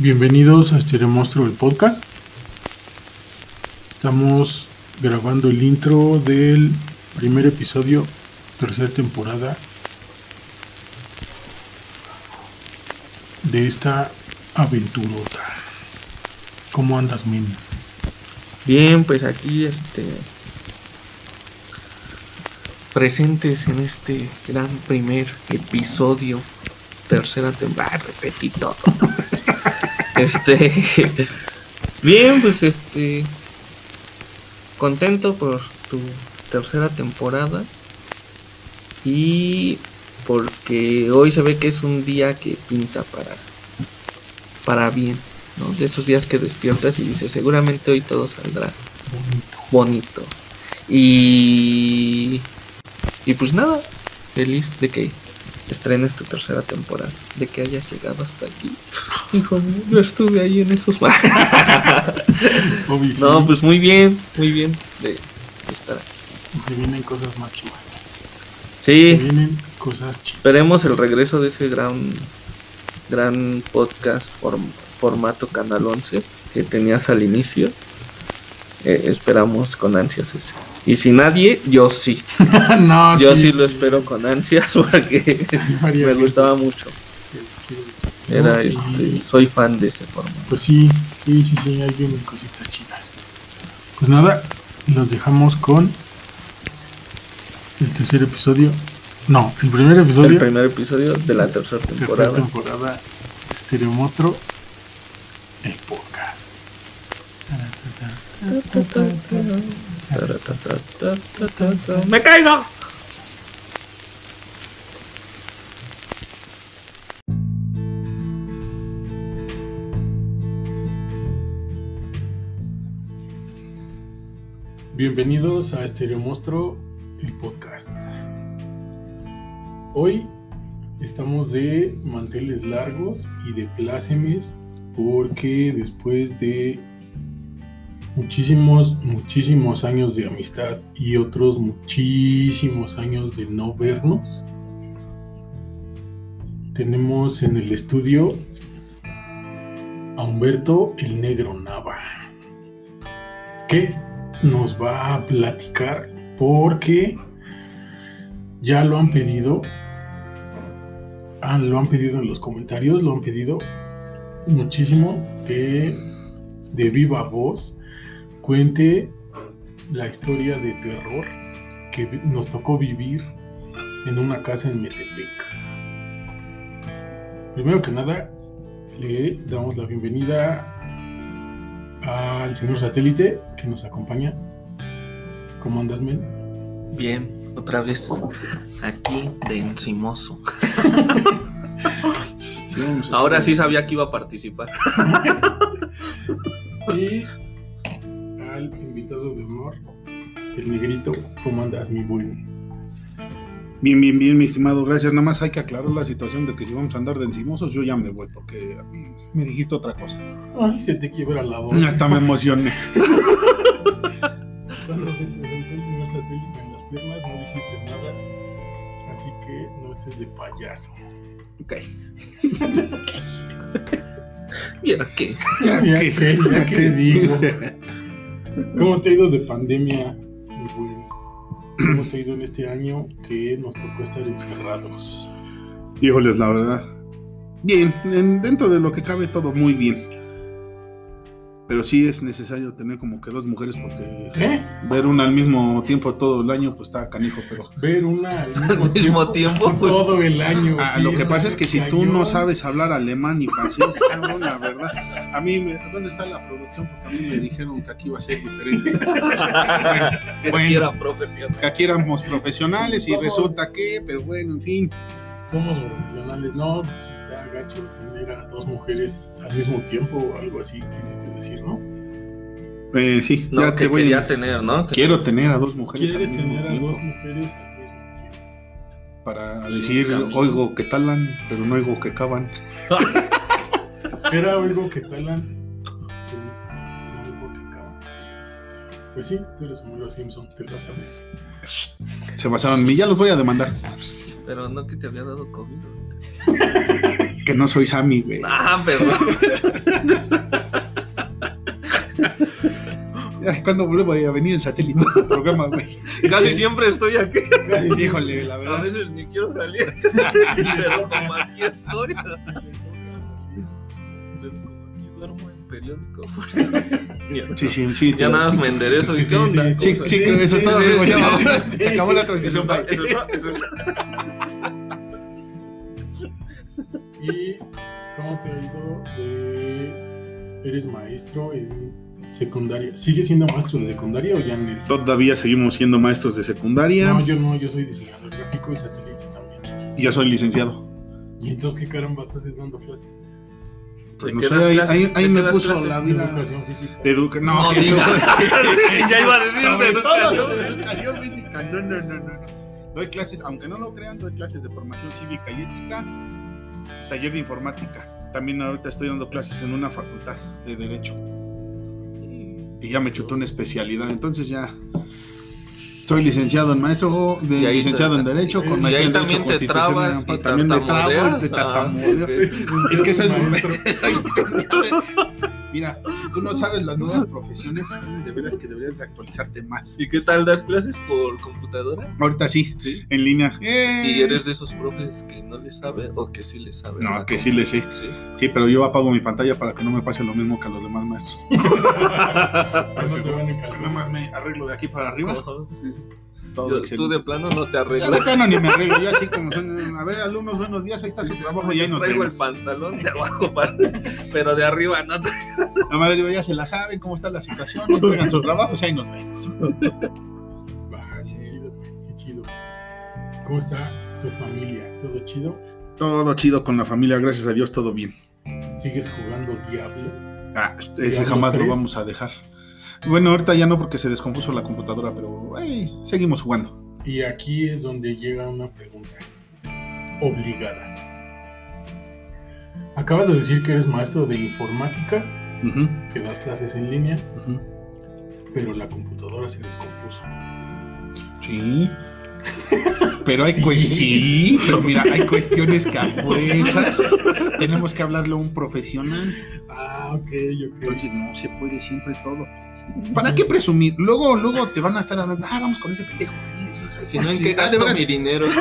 Bienvenidos a Stereo Monstruo el podcast. Estamos grabando el intro del primer episodio, tercera temporada de esta aventurota. ¿Cómo andas, Min? Bien, pues aquí este presentes en este gran primer episodio, tercera temporada, repetí todo. Este bien, pues este contento por tu tercera temporada y porque hoy se ve que es un día que pinta para para bien, ¿no? De esos días que despiertas y dices, seguramente hoy todo saldrá bonito. Y y pues nada, feliz de que estrenes tu tercera temporada, de que hayas llegado hasta aquí. Hijo mío, yo estuve ahí en esos. No, pues muy bien, muy bien de, de estar aquí. Y se vienen cosas más chivas. Sí, Se vienen cosas chivas. esperemos el regreso de ese gran gran podcast form- formato Canal 11 que tenías al inicio. Eh, esperamos con ansias ese. Y si nadie, yo sí. no, Yo sí, lo espero con ansias porque me gustaba mucho. Era este, soy fan de ese formato. Pues sí, sí, sí, sí, hay vienen cositas chidas. Pues nada, los dejamos con el tercer episodio. No, el primer episodio. El primer episodio de la tercera tercera temporada. temporada de Stereo Monstruo, el podcast. ¡Me caigo! Bienvenidos a Stereo Monstruo, el podcast. Hoy estamos de manteles largos y de plácemes porque después de muchísimos, muchísimos años de amistad y otros muchísimos años de no vernos, tenemos en el estudio a Humberto el Negro Nava. que nos va a platicar porque ya lo han pedido. Ah, lo han pedido en los comentarios, lo han pedido muchísimo de viva voz cuente la historia de terror que nos tocó vivir en una casa en Metepec. Primero que nada, le damos la bienvenida al señor satélite que nos acompaña. ¿Cómo andas, men? Bien, otra vez aquí de encimoso. Ahora sí sabía que iba a participar. Y de honor, el negrito. ¿Cómo andas, mi buen? Bien, bien, bien, mi estimado, gracias. Nada más hay que aclarar la situación de que si vamos a andar de encimosos, yo ya me voy, porque a mí me dijiste otra cosa. Ay, se te quiebra la voz. Hasta me emocioné. Cuando se te sentó el señor satélite en las piernas, no dijiste nada. Así que no estés de payaso. Ok. ¿Y a qué? Ya, Ya que, que- ya que digo. ¿Cómo te ha ido de pandemia? ¿Cómo te ha ido en este año que nos tocó estar encerrados? Híjoles, la verdad. Bien, en- dentro de lo que cabe todo muy bien. Pero sí es necesario tener como que dos mujeres porque ¿Eh? ver una al mismo tiempo todo el año, pues está canijo, pero... Ver una al mismo, Al mismo tiempo, pues. todo el año. Ah, sí, lo que pasa es que si tú no sabes hablar alemán y francés, no, la verdad. A mí, me, ¿dónde está la producción? Porque a mí me dijeron que aquí iba a ser diferente. Que Bueno. aquí era profesional. Que aquí éramos profesionales y Somos- resulta que, pero bueno, en fin. Somos profesionales, no, pues gacho tener a dos mujeres al mismo tiempo o algo así, quisiste decir, ¿no? Eh, sí, No, ya que te voy quería a... tener, ¿no? Que- Quiero tener a dos mujeres Quieres al mismo tener a tiempo dos mujeres al mismo tiempo. para decir, oigo que talan, pero no oigo que cavan. Era algo que talan, pero no algo que acaban. Sí, sí. Pues sí, tú eres Homero Simpson, te la sabes. Se basaron en mí, ya los voy a demandar. Pero no que te había dado COVID. Que no soy Sammy, güey. Ah, perdón. ¿Cuándo vuelve a venir el satélite programa, güey? Casi siempre estoy aquí. Híjole, la A verdad. veces ni quiero salir. Pero como aquí estoy. Duermo en periódico. Sí, sí, sí. ya nada más me enderezo y Sí, ¿qué sí, onda? Sí, ¿Cómo sí, eso es todo. Se acabó la Eso transmisión, eso está- ¿Y cómo te ha ido? de- ¿Eres maestro en secundaria? ¿Sigues siendo maestro de secundaria o ya en el... Todavía seguimos siendo maestros de secundaria. No, yo no, yo soy diseñador gráfico y satélite también. y yo soy licenciado. ¿Y entonces qué carambas haces dando clases? Pues ¿De no sé, clases? ahí- ¿De ahí qué me puso clases? la De vida. educación física. de educa- no, No que educación. Ya iba a decir Sobre de todo educación. de educación física. No, no, no, no, no. Doy clases, aunque no lo crean, doy clases de formación cívica y ética, taller de informática. También ahorita estoy dando clases en una facultad de Derecho. Y ya me chutó una especialidad. Entonces ya soy licenciado en maestro, de, licenciado te- en Derecho, con ahí en Derecho Constitucional. trabas y También me trabo, tartamudeas. te Ah, tartamudeo. ok. Es que es Maestro. Mira, si tú no sabes las nuevas profesiones, de veras que deberías de actualizarte más. ¿Y qué tal das clases por computadora? Ahorita sí, Sí. en línea. Eh. ¿Y eres de esos profes que no le sabe o que sí le sabe? No, que sí le sé. Sí. Sí, pero yo apago mi pantalla para que no me pase lo mismo que a los demás maestros. No te van a Nada calzar. más me arreglo de aquí para arriba. Todo Yo- excelente. tú de plano no te arreglas. de plano ni me arreglo, yo así como son. A ver, alumnos, buenos días, ahí está su trabajo y ahí nos traigo vemos. el pantalón de abajo, para- pero de arriba no. Nada más les digo, ya se la saben, cómo está la situación, entregan sus trabajos y ahí nos vemos. Bastante chido, qué chido. ¿Cómo está tu familia? ¿Todo chido? Todo chido con la familia, gracias a Dios, todo bien. ¿Sigues jugando Diablo? Ah, ese ¿Diablo jamás lo 3? vamos a dejar. Bueno, ahorita ya no porque se descompuso la computadora, pero hey, seguimos jugando. Y aquí es donde llega una pregunta obligada. Acabas de decir que eres maestro de informática, que das clases en línea, pero la computadora se descompuso. Sí. Pero hay Sí. sí, pero mira, hay cuestiones que a fuerzas tenemos que hablarle a un profesional. Ah, ok, ok. Entonces no se puede siempre todo. ¿Para qué presumir? Luego, luego te van a estar hablando, ah, vamos con ese pendejo. Si no, ¿en qué Ah, gasto mi dinero? si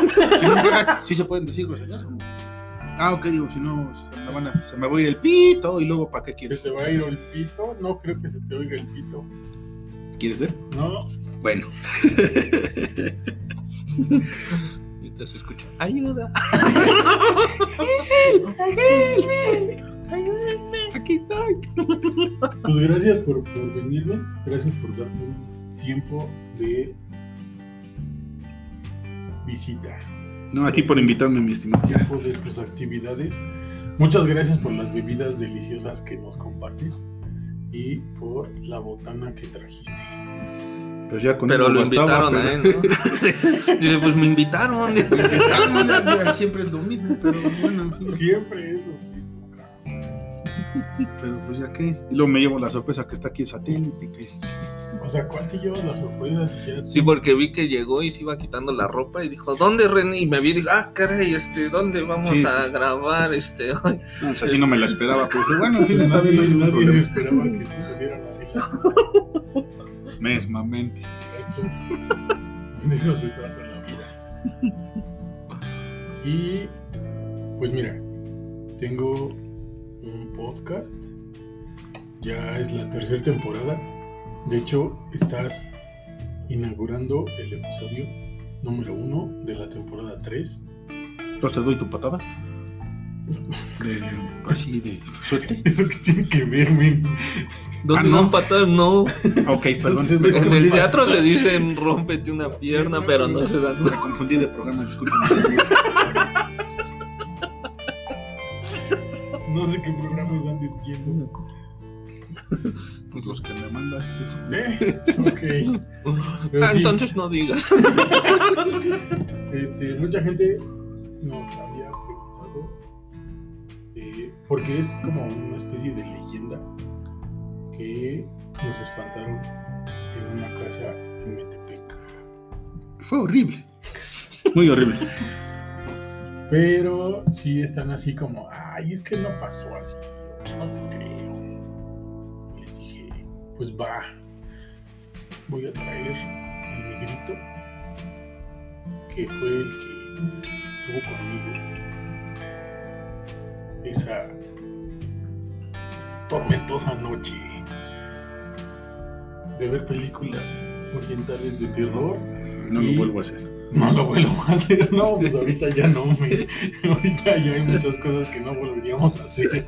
no, ¿qué gas- sí se pueden decir groserías. Ah, ok, digo, si no, se me, van a- se me va a ir el pito y luego, ¿para qué ¿Se quieres? te va a ir el pito? No creo que se te oiga el pito. ¿Quieres ver? No. Bueno, Y te se escucha. Ayuda. aquí estoy. Pues gracias por, por venirme. Gracias por darme un tiempo de visita. No, a ti por invitarme, mi estimado. Ya. Tiempo de tus actividades. Muchas gracias por las bebidas deliciosas que nos compartes y por la botana que trajiste. Pues ya con Pero lo bastaba, invitaron a pero- él, ¿no? Dice, pues me invitaron. Ya- ya siempre es lo mismo, pero bueno. Siempre Pero pues ya qué. Y luego me llevo la sorpresa que está aquí el satélite. Que... O sea, ¿cuál te lleva la sorpresa si ya Sí, porque vi que llegó y se iba quitando la ropa y dijo, ¿dónde René? Y me vi y dije, ah, caray, este, ¿dónde vamos Sí, a sí. grabar? Este, ay? No, pues así no me la esperaba. Pero dije, bueno, en fin, está bien. no nadie, se esperaba que sucedieran así las cosas. Mesmamente. Esto es- de eso se trata la vida. Y pues mira, tengo un podcast. Ya es la tercera temporada. De hecho, estás inaugurando el episodio número uno de la temporada 3. Entonces te doy tu patada. De, así de suerte. ¿Eso que tiene que ver, men? Dos Ah, no, no. patas, no. Ok, perdón. En el teatro se dicen, rómpete una pierna, pero no se dan. me confundí de programa, disculpen. No sé qué programas andes viendo. Pues los que me mandas. pues, ¿Eh? Ok. Pero Ah, sí. entonces no digas. Este, mucha gente nos había preguntado, eh, porque es como una especie de leyenda que nos espantaron en una casa en Metepec. Fue horrible. Muy horrible. Pero sí están así como, ay, es que no pasó así, no te creo. Y les dije, pues va, voy a traer al negrito, que fue el que estuvo conmigo esa tormentosa noche de ver películas orientales de terror. No Y- lo vuelvo a hacer. No lo vuelvo a hacer, no, pues ahorita ya no, me, ahorita ya hay muchas cosas que no volveríamos a hacer.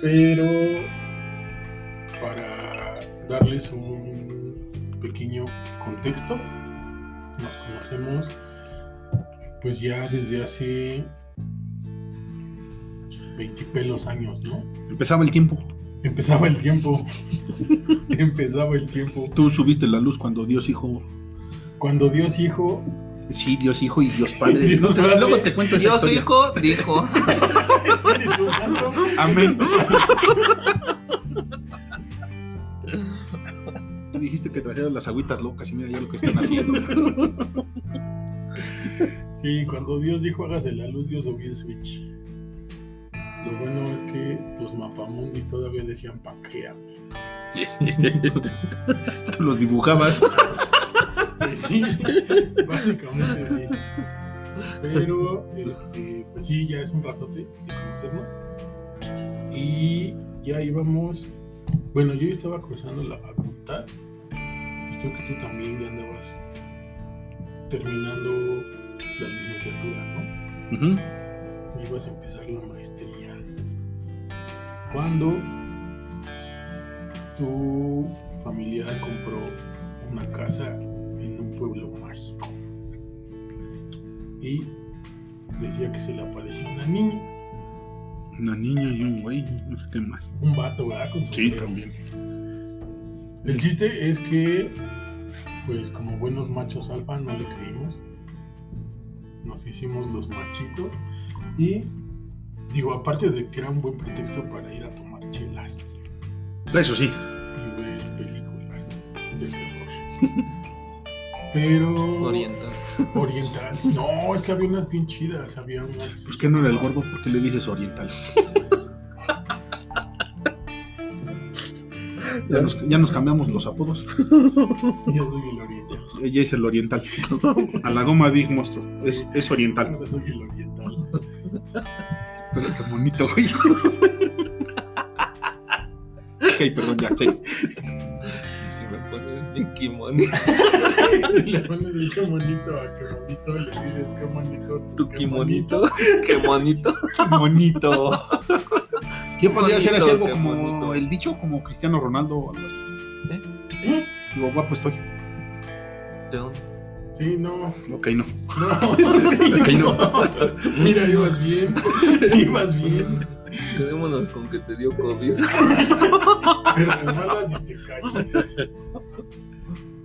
Pero para darles un pequeño contexto, nos conocemos pues ya desde hace 20 pelos años, ¿no? Empezaba el tiempo. Empezaba el tiempo, empezaba el tiempo. Tú subiste la luz cuando Dios Hijo. Cuando Dios Hijo Sí, Dios Hijo y Dios Padre. Dios No, te- Padre. luego te cuento esa Dios historia. hijo dijo. Amén. Tú dijiste que trajeras las agüitas locas y mira ya lo que están haciendo. Sí, cuando Dios dijo hágase la luz, Dios subió el switch. Lo bueno es que tus mapamundis todavía decían panquea. Tú los dibujabas. Pues sí, básicamente sí. Pero, este, pues sí, ya es un ratote de conocernos. Y ya íbamos. Bueno, yo estaba cruzando la facultad. Y creo que tú también ya andabas terminando la licenciatura, ¿no? Ujú. ibas a empezar la maestría. Cuando tu familiar compró una casa pueblo mágico y decía que se le aparecía una niña, Una niña y un güey, no sé qué más. un vato, ¿verdad? Con Sí, sombrero. también. El chiste es que, pues como buenos machos alfa, no le creímos. Nos hicimos los machitos. Y digo, aparte de que era un buen pretexto para ir a tomar chelas Eso sí. y ver películas de terror. Pero. Oriental. Oriental. No, es que había unas bien chidas. Había unas. Pues que no era el gordo porque le dices oriental. Ya nos, ya nos cambiamos los apodos. Yo soy el oriental. Ella es el oriental. A la goma Big Monstruo. Es, es oriental. Yo soy el oriental. Pero es que bonito, güey. ok, perdón, ya, sí. Kimono, Si le pones el qué bonito a qué bonito, le dices qué bonito. tu qué kimonito, qué bonito. Qué bonito. ¿Quién podría hacer así algo qué como bonito. el bicho, como Cristiano Ronaldo o algo así? ¿Eh? Digo, guapo estoy. ¿De dónde? Sí, no. Ok, no. No, sí, Ok, no. Mira, ibas bien. Ibas bien. Quedémonos con que te dio COVID. Pero de malas y te calles.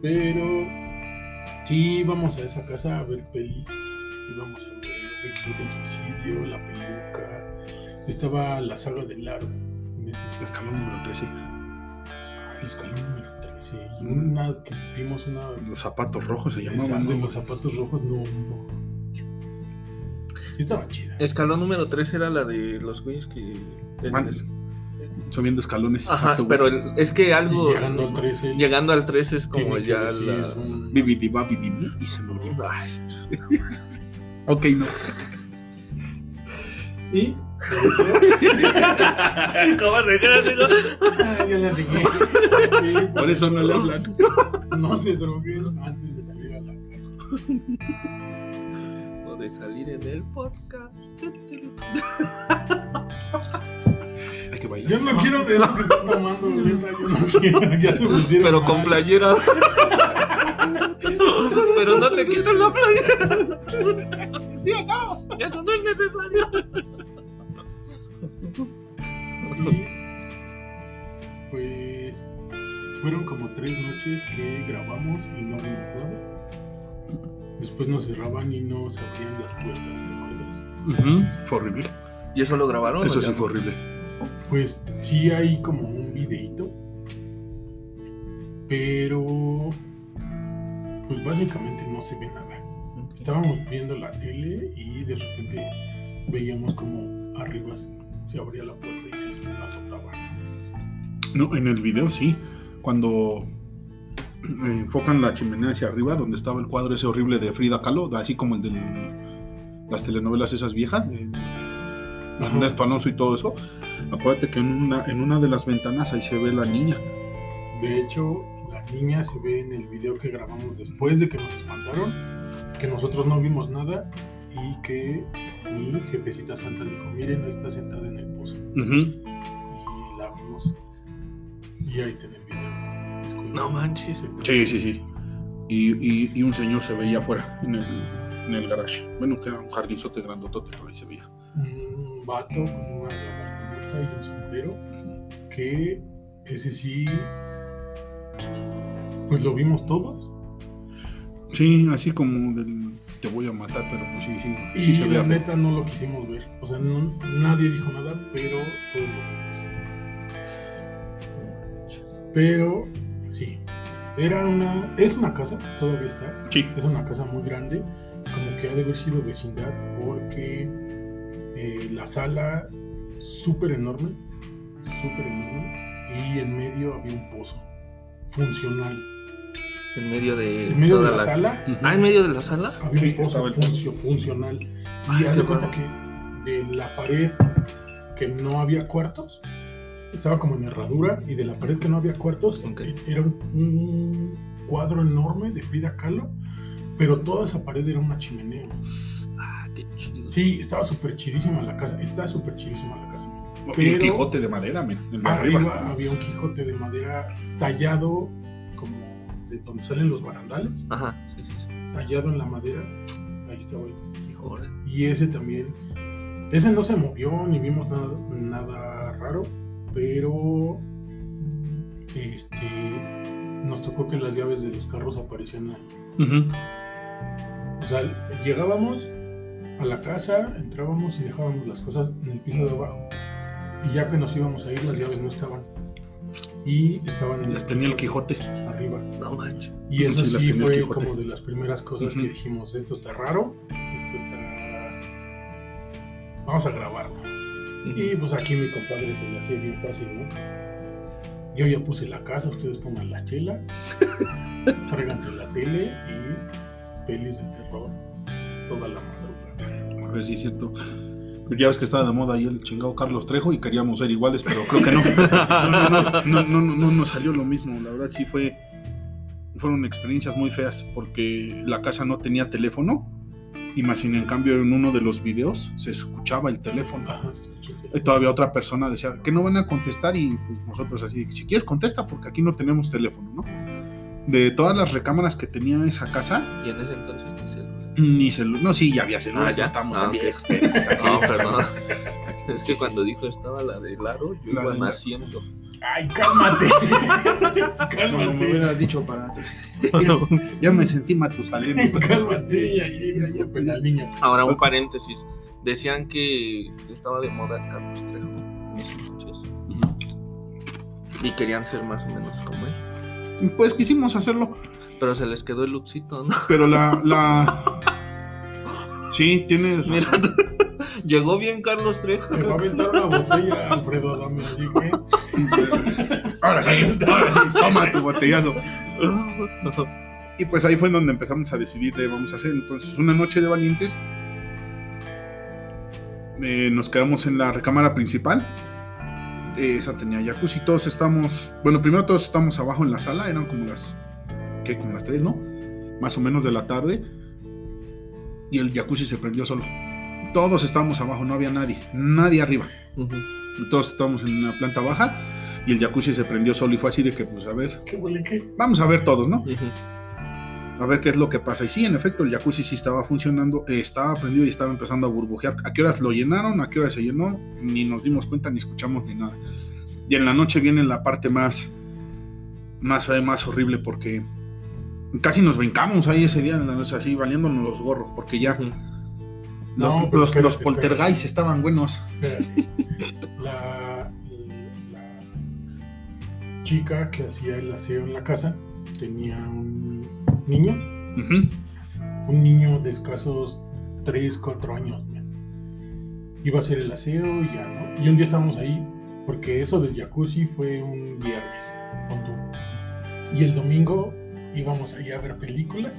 Pero sí, íbamos a esa casa a ver pelis. Íbamos a ver el Club del Suicidio, La Peluca. Estaba la saga del aro. En ese entonces. Escalón número 13. Ah, el escalón número 13. Y Mm. una que vimos una. Los zapatos rojos se llamaban. ¿no? los zapatos rojos, no. no. Sí, estaba chida. Escalón número 3 era la de los güeyes que. el- Subiendo escalones. Ajá, exacto, pero el- es que algo. Llegando al 13. llegando al 3 es como ya decir la. un- y se murió. Ok, no. Y. ¿Cómo se queda, amigo? Ah, ya la regué. Sí, Por eso no le hablan. No se droguen antes de salir a la calle. O de salir en el podcast. Hay que bailar. Yo no quiero de eso que están tomando, neta, yo no quiero. Ya se pusieron Pero con mal. playera. Pero no te quito la playera. Eso no es necesario. Y, pues fueron como tres noches que grabamos y no nada. Después nos cerraban y nos abrían las puertas, ¿te acuerdas? Fue horrible. ¿Y eso lo grabaron? Eso sí fue no? horrible. Pues sí hay como un videito. Pero pues básicamente no se ve nada. estábamos viendo la tele y de repente veíamos como arriba se se abría la puerta y se azotaba. No, en el video sí. Cuando eh, enfocan la chimenea hacia arriba, donde estaba el cuadro ese horrible de Frida Kahlo, así como el de las telenovelas esas viejas, de Ernesto Alonso y todo eso. Acuérdate que en una, en una de las ventanas ahí se ve la niña. De hecho, la niña se ve en el video que grabamos después de que nos espantaron, que nosotros no vimos nada y que mi jefecita santa dijo, miren, ahí está sentada en el pozo. Y la vimos. Y ahí está en el video. Escucha, No manches. Sí, sí, sí. Y, y- y un señor se veía afuera, en el, en el garage. Bueno, que era un jardinzote grandotote, pero ahí se veía. Un vato con una gabardinota y un sombrero, que ese sí, pues lo vimos todos. Sí, así como del te voy a matar, pero pues sí, sí, Y sí se la neta no lo quisimos ver. O sea, no- nadie dijo nada, pero todos lo vimos. Pero sí, era una, es una casa, todavía está. Sí, Es una casa muy grande, como que ha de haber sido vecindad, porque eh, la sala súper enorme, súper enorme, y en medio había un pozo funcional. En medio de En medio de la, la, sala Ah, en medio de la sala. había Sí, un pozo funcio- funcional. Y Ay, haz qué de cuenta que de la pared que no había cuartos, estaba como en herradura, y de la pared que no había cuartos, era un, un cuadro enorme de Frida Kahlo, pero toda esa pared era una chimenea. Sí, estaba súper chidísima la casa. Está súper chidísima la casa. el Pero- Quijote de madera, men, el de Arriba, arriba. había un Quijote de madera tallado como de donde salen los barandales, Ajá, sí, sí, sí. tallado en la madera. Ahí estaba el Quijote. Y ese también, ese no se movió ni vimos nada, nada raro, pero este nos tocó que las llaves de los carros aparecían ahí. Ujú. O sea, llegábamos a la casa, entrábamos y dejábamos las cosas en el piso de abajo. Y ya que nos íbamos a ir, las llaves no estaban. Y estaban en Las tenía el Quijote. arriba. No manches. Y eso Sí, fue como de las primeras cosas que dijimos, esto está raro, esto está... Vamos a grabarlo. Y pues aquí mi compadre se le hacía bien fácil, ¿no? Yo ya puse la casa, ustedes pongan las chelas, tráiganse la tele y pelis de terror toda la madrugada. A ver si es cierto. Ya ves que estaba de moda ahí el chingado Carlos Trejo y queríamos ser iguales, pero creo que no. No, no, no, no, no, no, no nos salió lo mismo. La verdad sí fue. Fueron experiencias muy feas porque la casa no tenía teléfono. Y más sin en cambio en uno de los videos se escuchaba el teléfono. Y todavía otra persona decía que no van a contestar y pues nosotros así, si quieres contesta porque aquí no tenemos teléfono, ¿no? De todas las recámaras que tenía esa casa, Y en ese entonces ni celular. Ni celular, no, sí, ya había celulares, Ah, ya ya. estamos Ah, tan ok. viejos, espérate, No, perdón. Es que cuando dijo estaba la de Laro, yo La iba de- naciendo. ¡Ay, cálmate! No, me cálmate. hubieras dicho para ya, ya me sentí matusalén. cálmate. Ya, ya, ya, ya, pues, niño. Ahora un paréntesis. Decían que estaba de moda Carlos Trejo en ese entonces. Y querían ser más o menos como él. Pues quisimos hacerlo, Pero se les quedó el luxito, ¿no? pero la, la... Sí, tienes Mira, llegó bien Carlos Trejo. Te va a aventar una botella, Alfredo Adame, así que... Ahora sí, ahora sí, toma tu botellazo. Y pues ahí fue donde empezamos a decidir qué vamos a hacer. Entonces, una noche de valientes, eh, nos quedamos en la recámara principal. Eh, esa tenía jacuzzi. Todos estamos, bueno, primero todos estamos abajo en la sala, eran como las, ¿qué? Como las 3, ¿no? Más o menos de la tarde. Y el jacuzzi se prendió solo. Todos estábamos abajo, no había nadie, nadie arriba. Todos estábamos en la planta baja y el jacuzzi se prendió solo y fue así de que, pues a ver, ¿Qué huele qué? vamos a ver todos, ¿no? A ver qué es lo que pasa. Y sí, en efecto, el jacuzzi sí estaba funcionando, eh, estaba prendido y estaba empezando a burbujear. ¿A qué horas lo llenaron? ¿A qué horas se llenó? Ni nos dimos cuenta, ni escuchamos, ni nada. Y en la noche viene la parte más, más más horrible, porque casi nos brincamos ahí ese día, en la noche, así valiéndonos los gorros, porque ya Ujú. No, lo- pero los, los poltergeist estaban buenos. Espérate. La, la chica que hacía el aseo en la casa tenía un niño un niño de escasos 3, 4 años. man. Iba a hacer el aseo y ya, ¿no? Y un día estábamos ahí, porque eso del jacuzzi fue un viernes. pon tú. Y el domingo íbamos ahí a ver películas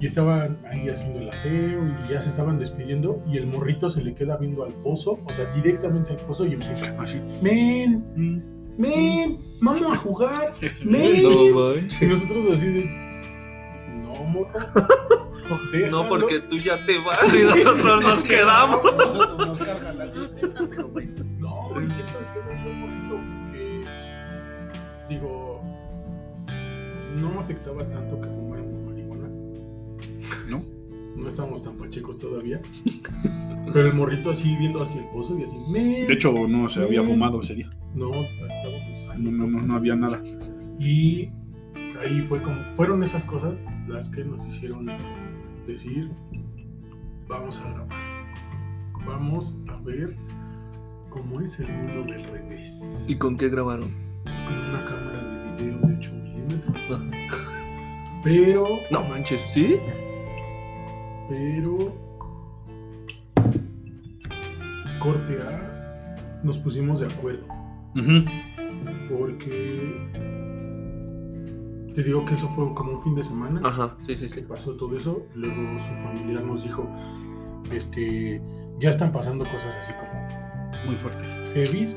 y estaban ahí haciendo el aseo y ya se estaban despidiendo y el morrito se le queda viendo al pozo, o sea, directamente al pozo y empieza, Así. men, men, vamos a jugar, men. Y nosotros así de, no, morro, No, déjalo". porque tú ya te vas y nosotros nos quedamos. Nosotros nos carga la tristeza, afectaba tanto que fumáramos marihuana. ¿No? No estábamos tan pachecos todavía. Pero el morrito así viendo hacia el pozo y así. De hecho, no se había fumado ese día. no. No, no, no, no había nada. Y ahí fue como, fueron esas cosas las que nos hicieron decir, vamos a grabar. Vamos a ver cómo es el mundo del revés. ¿Y con qué grabaron? Con una cámara de video de 8 milímetros. Pero, No manches, ¿sí? pero, corte A, nos pusimos de acuerdo. Ujú. Porque te digo que eso fue como un fin de semana. Ajá, sí, sí, sí. pasó todo eso. Luego su familiar nos dijo, este, ya están pasando cosas así como Muy fuertes. heavies.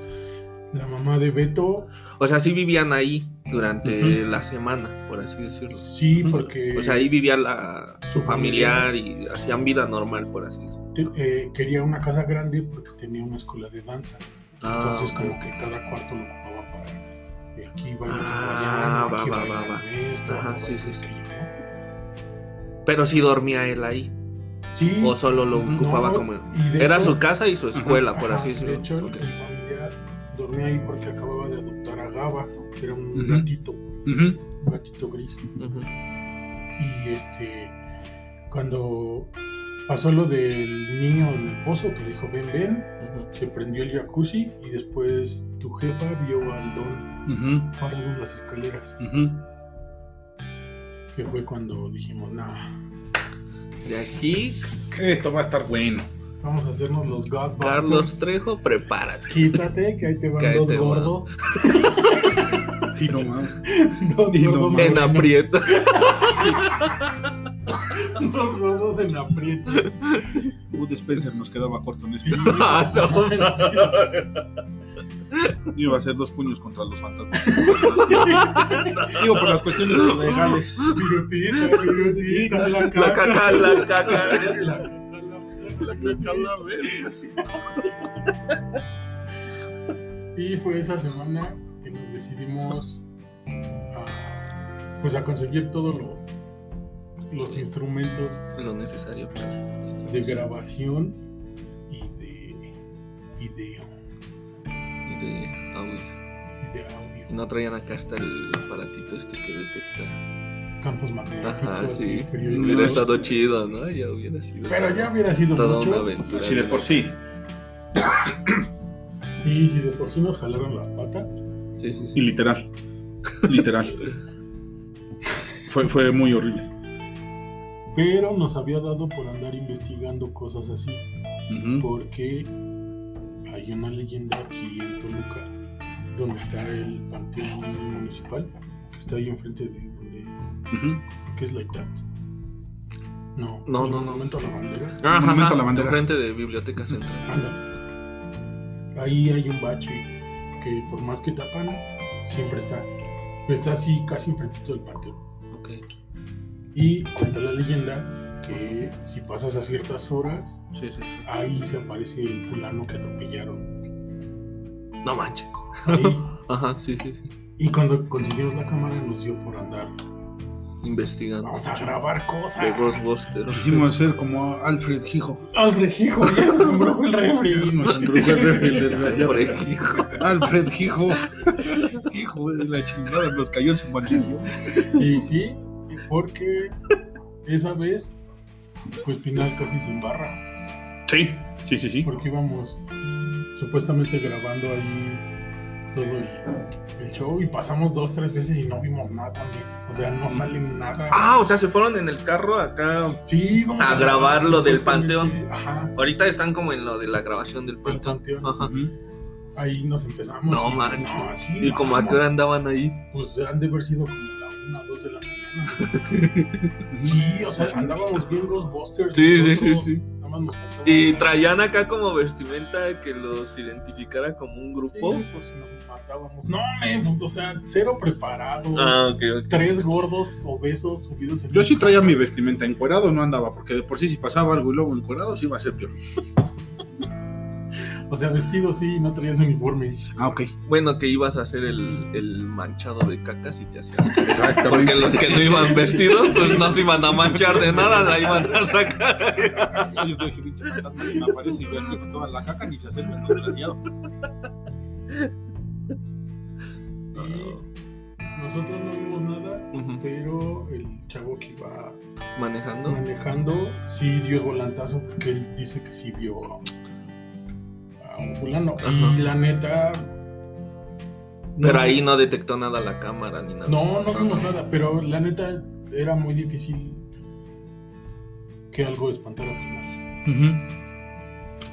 La mamá de Beto, O sea, sí vivían ahí durante la semana, por así decirlo. sí, porque O sea, ahí vivía la, su familiar y hacían vida normal, por así decirlo. eh, quería una casa grande porque tenía una escuela de danza. Ah, Entonces, como que cada cuarto lo ocupaba para de aquí Ah, va, aquí va, va, va. esto, Ajá, sí, sí, sí. Pero sí dormía él ahí. Sí, O solo lo ocupaba no, como. Era hecho- su casa y su escuela, por así decirlo. De hecho, el ahí porque acababa de adoptar a Gaba, que era un Ujú. gatito, Ujú. un gatito gris. Y este, cuando pasó lo del niño en el pozo, que le dijo ven, ven, se prendió el jacuzzi y después tu jefa vio al don en las escaleras, que fue cuando dijimos, no, De aquí, Esto va a estar bueno. Vamos a hacernos los Ghostbusters. Carlos Trejo, prepárate. Quítate, que ahí te van ahí dos gordos. Y no mames. dos Y no gordos mames. En aprieto. Dos gordos en aprieto. Bud Spencer nos quedaba corto en Sí. este. Ah, no. Iba a hacer dos puños contra los fantasmas. Digo, por las cuestiones legales. Virutita, virutita, la caca, la caca. La caca. Y fue esa semana que nos decidimos a, pues a conseguir todos los, los instrumentos Lo necesario para. de grabación y de video Y de audio. y de audio. No traían acá hasta el aparatito este que detecta. Campos magnéticos Ajá, y sí. frío y Hubiera calor. estado chido, ¿no? Ya hubiera sido. Pero ya hubiera sido toda mucho. una aventura. Sí, de por sí. Sí, si de por sí nos jalaron las patas. Sí, sí, Y sí. literal. Literal. Fue, fue muy horrible. Pero nos había dado por andar investigando cosas así. Porque hay una leyenda aquí en Toluca donde está el panteón municipal, que está ahí enfrente de ¿Qué es la ITAT? No, No, no, no. Monumento a la bandera. Ajá, Monumento a ajá, la bandera. Enfrente de Biblioteca Central. Anda. Ahí hay un bache que por más que tapan, siempre está. Pero está así casi enfrentito del panteón. Ok. Y cuenta la leyenda que si pasas a ciertas horas, Sí, sí, sí. ahí se aparece el fulano que atropellaron. No manches. Ahí. Ajá, sí, sí, sí. y cuando conseguimos la cámara nos dio por andar. Investigando. Vamos a grabar cosas. De Ghostbusters. Quisimos ser como Alfred Hijo. Alfred Hijo, ya nos embrujó el refri. nos embrujó el refri, desgraciado. Alfred Hijo. Hijo de la chingada, nos cayó su maldición. Y sí, porque esa vez, pues Pinal casi se embarra. Sí, sí, sí, sí. Porque íbamos supuestamente grabando ahí todo el, el show y pasamos dos, tres veces y no vimos nada también. O sea, no sale nada. Ah, o sea, se fueron en el carro acá. sí, vamos a grabar lo del Ajá. Ahorita están como en lo de la grabación del el panteón. panteón. Ajá. Ahí nos empezamos. No y- manches. no, sí, ¿Y como a qué hora andaban ahí? Pues han de haber sido como la una, dos de la mañana. Sí, o sea, andábamos bien Ghostbusters. Sí, sí, sí, sí. Y traían acá como vestimenta que los identificara como un grupo. Sí, pues nos matábamos. No, men, pues, o sea, cero preparados. Ah, ok, ok. Tres gordos obesos subidos en Yo un sí traía carro. mi vestimenta, encuerado no andaba, porque de por sí si pasaba algo y luego encuerado sí iba a ser peor. O sea, vestido sí, no traías uniforme. Ah, ok. Bueno, que ibas a hacer el, el manchado de cacas y te hacías caca. Exactamente. Porque los que no iban vestidos, pues no se iban a manchar de nada, la iban a sacar. Yo te dije, pinche fantasma, si me aparece y con toda la caca ni se acerca el desgraciado. Y nosotros no vimos nada, Ujú. pero el chavo que iba Manejando. manejando sí dio el volantazo porque él dice que sí vio a un fulano. Ajá. Y la neta. Pero no- ahí no detectó nada la cámara ni nada. No, no vimos nada, pero la neta era muy difícil que algo espantara al final.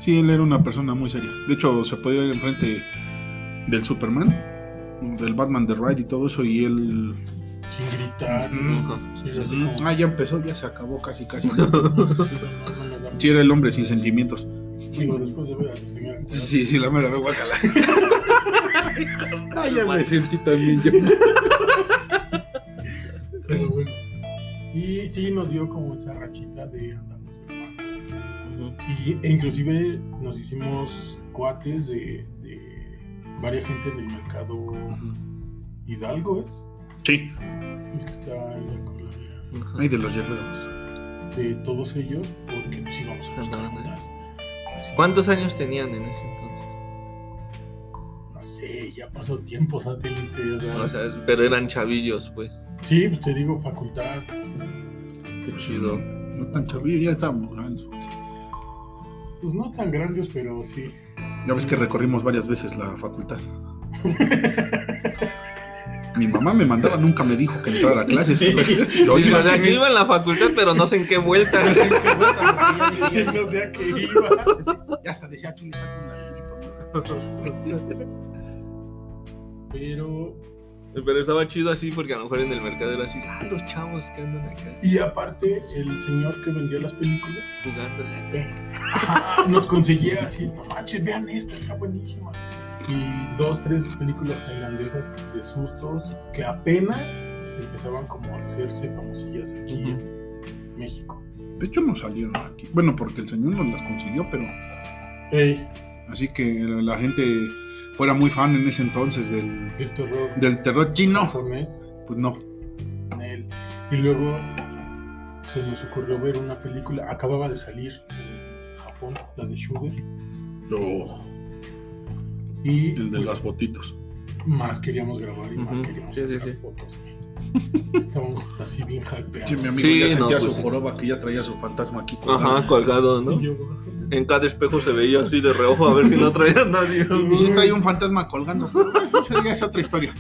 Sí, él era una persona muy seria. De hecho, se podía ir enfrente del Superman, del Batman de Ride y todo eso, y él. Sin gritar. Sí, como- Ah, ya empezó, ya se acabó casi, casi. Sí, era el hombre sin sentimientos. Digo, después de ver a la señora. Sí, sí, la mera de guacala. Ah, ya me sentí también yo. Pero bueno. Y sí nos dio como esa rachita de andarnos grabando. Ujú. Y, e inclusive nos hicimos cuates de, de varias gente en el mercado Hidalgo, ¿es? Sí, El que está en la colonia. Ay, de los hierberos. De todos ellos, porque pues íbamos a buscar ¿Cuántos años tenían en ese entonces? No sé, ya pasó tiempo satélite. O sea, O sea, pero eran chavillos, pues. sí, pues te digo, facultad. Qué chido. No tan chavillo, ya estábamos grandes. Pues no tan grandes, pero sí. Ya ves que recorrimos varias veces la facultad. Mi mamá me mandaba, nunca me dijo que entrara a clases. Sí. Yo o iba. sea, que iba en la facultad, pero no sé en qué vuelta. No sé en qué vuelta, porque ya dije, no sé a qué iba. ya- Ya hasta decía aquí le falta un ladrillito. Pero. Pero estaba chido así porque a lo mejor en el mercado era así, ah, los chavos que andan acá Y aparte, el señor que vendía las películas jugando la ajá, nos conseguía así: no manches, vean esta, está buenísima. Y dos, tres películas tailandesas de sustos que apenas empezaban como a hacerse famosillas aquí en México. De hecho, no salieron aquí. Bueno, porque el señor no las consiguió, pero Ey, así que la gente fuera muy fan en ese entonces del, el terror del terror chino. japonés. Pues no. en él. Y luego se nos ocurrió ver una película, acababa de salir en Japón, la de Shudder, No. Y El de pues, las botitos. más queríamos grabar y más queríamos sí, sí, sacar sí. fotos. Estábamos así bien hypeados. Sí, mi amigo Sí, ya no, sentía pues su sí. joroba que ya traía su fantasma aquí. colgado. Ajá, colgado, ¿no? Yo, En cada espejo se veía así de reojo a ver si no traía a nadie. Y, y sí traía un fantasma colgando. Eso ya es otra historia.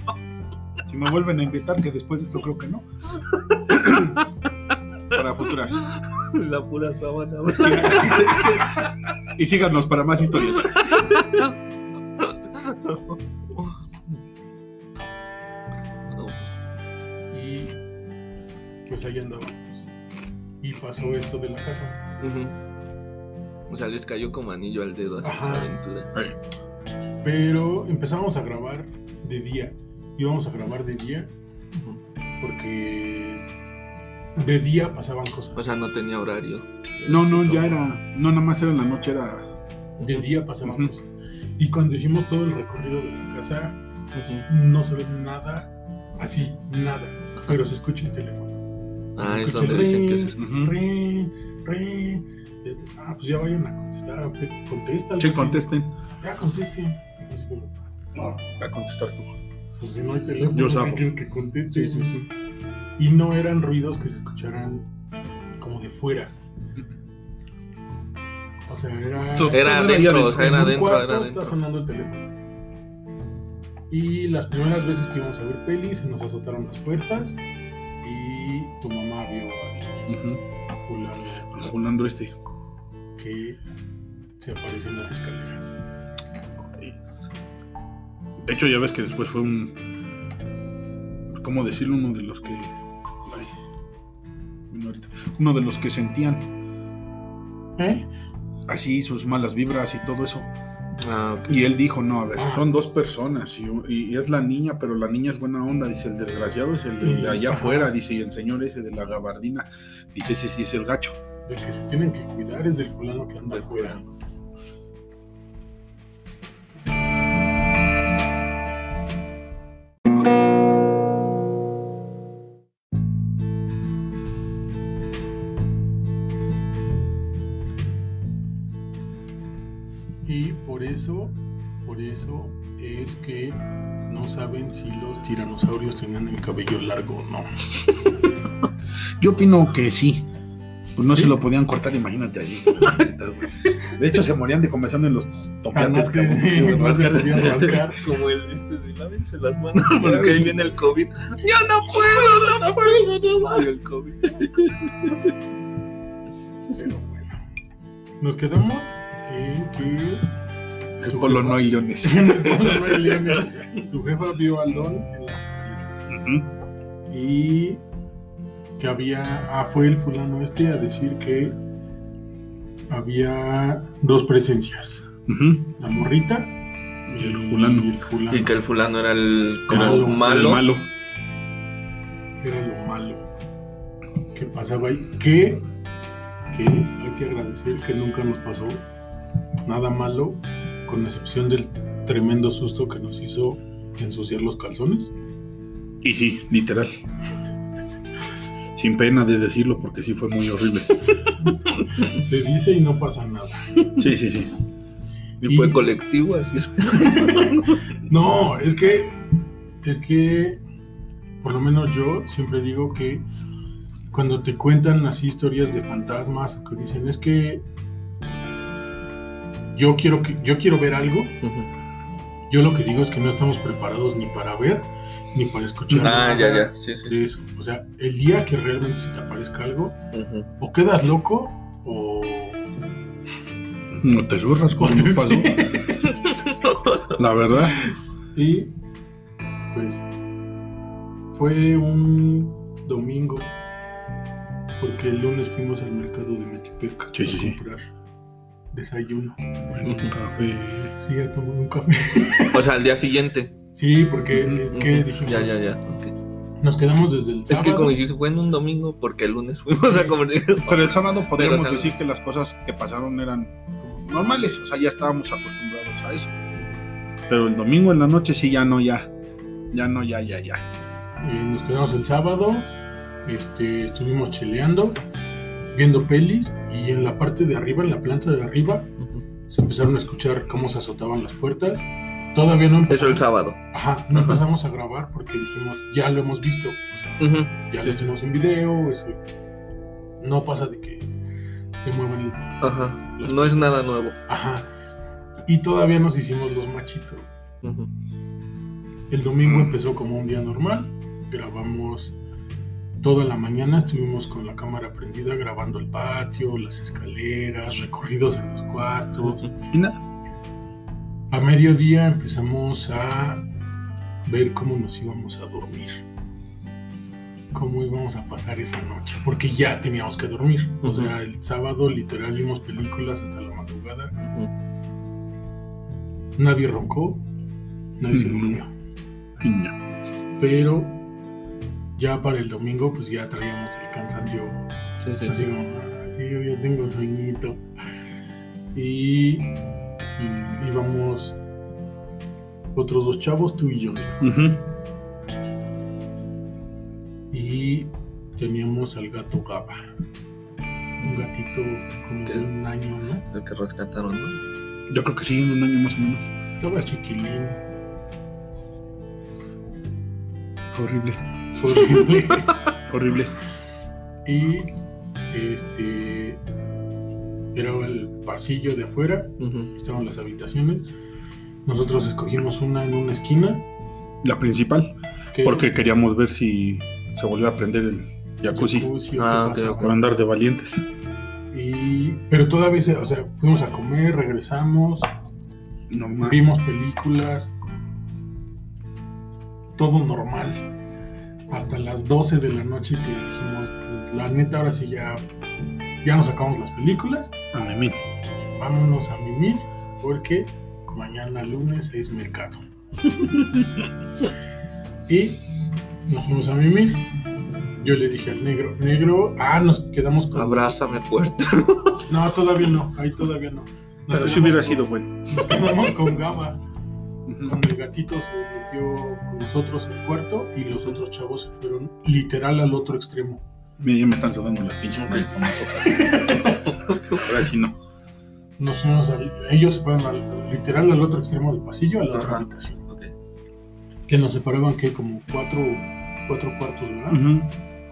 Si me vuelven a invitar, que después de esto creo que no. Para futuras. La pura sábana. Y síganos para más historias. Pues ahí andábamos. Y pasó esto de la casa. O sea, les cayó como anillo al dedo así esa aventura. Pero empezamos a grabar de día. Íbamos a grabar de día porque de día pasaban cosas. O sea, no tenía horario. No, no, ya era. No, nada más era en la noche, era. de día pasaban cosas. Y cuando hicimos todo el recorrido de la casa, no se ve nada así, nada. Pero se escucha el teléfono. Ah, es donde dicen que ring, se escucha. Ujú. ring, ring. Eh, Ah, pues ya vayan a contestar. ok, Contesta. algo Sí, contesten. Ya contesten. Y fue así como, No, va a contestar tú. pues si no hay teléfono, Yo ¿qué zafo. quieres que conteste? Sí, sí, sí. Y no eran ruidos que se escucharan como de fuera. O sea, era. Era adentro, o sea, era adentro, era está sonando el teléfono. Y las primeras veces que íbamos a ver pelis se nos azotaron las puertas y tu mamá vio al fulano El Julando este. que se aparece en las escaleras. De hecho, ya ves que después fue un. ¿Cómo decirlo? Uno de los que. ay. Uno de los que sentían ¿Eh? así sus malas vibras y todo eso. Ah. Y él dijo: No, a ver, son dos personas. Y, y es la niña, pero la niña es buena onda. Dice: El desgraciado es el de, de allá afuera. Dice: Y el señor ese de la gabardina. Dice: Ese sí es el gacho. Del que se tienen que cuidar es del fulano que anda afuera. Por eso es que no saben si los tiranosaurios tenían el cabello largo o no. Yo opino que sí. Pues no ¿Sí? se lo podían cortar, imagínate allí. De hecho, se morían de comezón en los. Además que- se podían rascar. Como el este de lávense las manos porque ahí viene el COVID. ¡Yo no puedo, no puedo, no puedo! El COVID. Pero bueno. Nos quedamos en que. El polo no hay leones. En el polo no hay leones. Tu jefa vio a Lon en las. Ujú. Y que había. Ah, fue el fulano este a decir que había dos presencias: la morrita Y el fulano. Y el fulano. Y que el fulano era el como Era el- malo. el malo. era lo malo que pasaba ahí. Que, que hay que agradecer que nunca nos pasó nada malo, con excepción del tremendo susto que nos hizo ensuciar los calzones. Y sí, literal. Sin pena de decirlo porque sí fue muy horrible. Se dice y no pasa nada. Sí, sí, sí. Y fue colectivo, así es. No, es que, es que, por lo menos yo siempre digo que cuando te cuentan así historias de fantasmas o que dicen es que yo quiero que yo quiero ver algo, yo lo que digo es que no estamos preparados ni para ver ni para escuchar. Ah, ya, ya. Sí, sí, de sí. eso. O sea, el día que realmente se te aparezca algo, o quedas loco o No te zurras como nos pasó. La verdad. Y pues fue un domingo porque el lunes fuimos al mercado de Metepec Sí, a sí. comprar desayuno. Bueno, un café. Sí, a tomar un café. O sea, al día siguiente. Sí, porque es que dijimos, Ya, ya, ya. ok. nos quedamos desde el Es sábado. que como dijiste, fue en un domingo porque el lunes fuimos a comer. Pero el sábado podríamos decir que las cosas que pasaron eran normales, o sea, ya estábamos acostumbrados a eso. Pero el domingo en la noche sí, ya no, ya. Ya no, ya, ya, ya. Eh, nos quedamos el sábado, este, estuvimos cheleando, viendo pelis y en la parte de arriba, en la planta de arriba, se empezaron a escuchar cómo se azotaban las puertas. Todavía no Eso el sábado. Ajá, no Ajá. empezamos a grabar porque dijimos, ya lo hemos visto. O sea, Ujú. ya Sí, lo tenemos en video. eso- no pasa de que se muevan. Ajá. No es nada nuevo. Ajá. Y todavía nos hicimos los machitos. El domingo empezó como un día normal. Grabamos toda la mañana. Estuvimos con la cámara prendida grabando el patio, las escaleras, recorridos en los cuartos. Y nada. A mediodía empezamos a ver cómo nos íbamos a dormir. Cómo íbamos a pasar esa noche. Porque ya teníamos que dormir. O Ujú. sea, el sábado literal vimos películas hasta la madrugada. Ujú. Nadie roncó. Nadie se Ujú. durmió. Y ya. Pero ya para el domingo pues ya traíamos el cansancio. Sí, sí, Así sí. como, "Ah, sí, yo ya tengo sueñito. Y, y íbamos otros dos chavos, tú y yo. Ujú. Y teníamos al gato Gaba. Un gatito como ¿Qué? de un año, ¿no? El que rescataron, ¿no? Yo creo que sí, en un año más o menos. Estaba chiquilín. Horrible. Fue horrible. Horrible. y este era el pasillo de afuera, estaban las habitaciones. Nosotros escogimos una en una esquina La principal. que- Porque queríamos ver si se volvió a prender el jacuzzi. jacuzzi o Ah. Por andar de valientes. Y, pero todavía, se- o sea, fuimos a comer, regresamos, No vimos películas, todo normal. Hasta las 12 de la noche que dijimos, la neta, ahora sí ya, ya nos sacamos las películas, A mí vámonos a mimir, porque mañana lunes es mercado. y nos fuimos a mimir. Yo le dije al negro, negro, ah, nos quedamos con... Abrázame fuerte. No, todavía no, ahí todavía no. Nos Pero si hubiera con- sido bueno. Nos quedamos con Gaba. Con el gatito se metió con nosotros al cuarto y los otros chavos se fueron literal al otro extremo. Mira, ya me están rodando las pinches. Ahora sí no. Nos fuimos al- ellos se fueron al- literal al otro extremo del pasillo, a la otra Ajá. habitación. Ok. Que nos separaban que como cuatro, cuatro cuartos, ¿verdad? Ujú.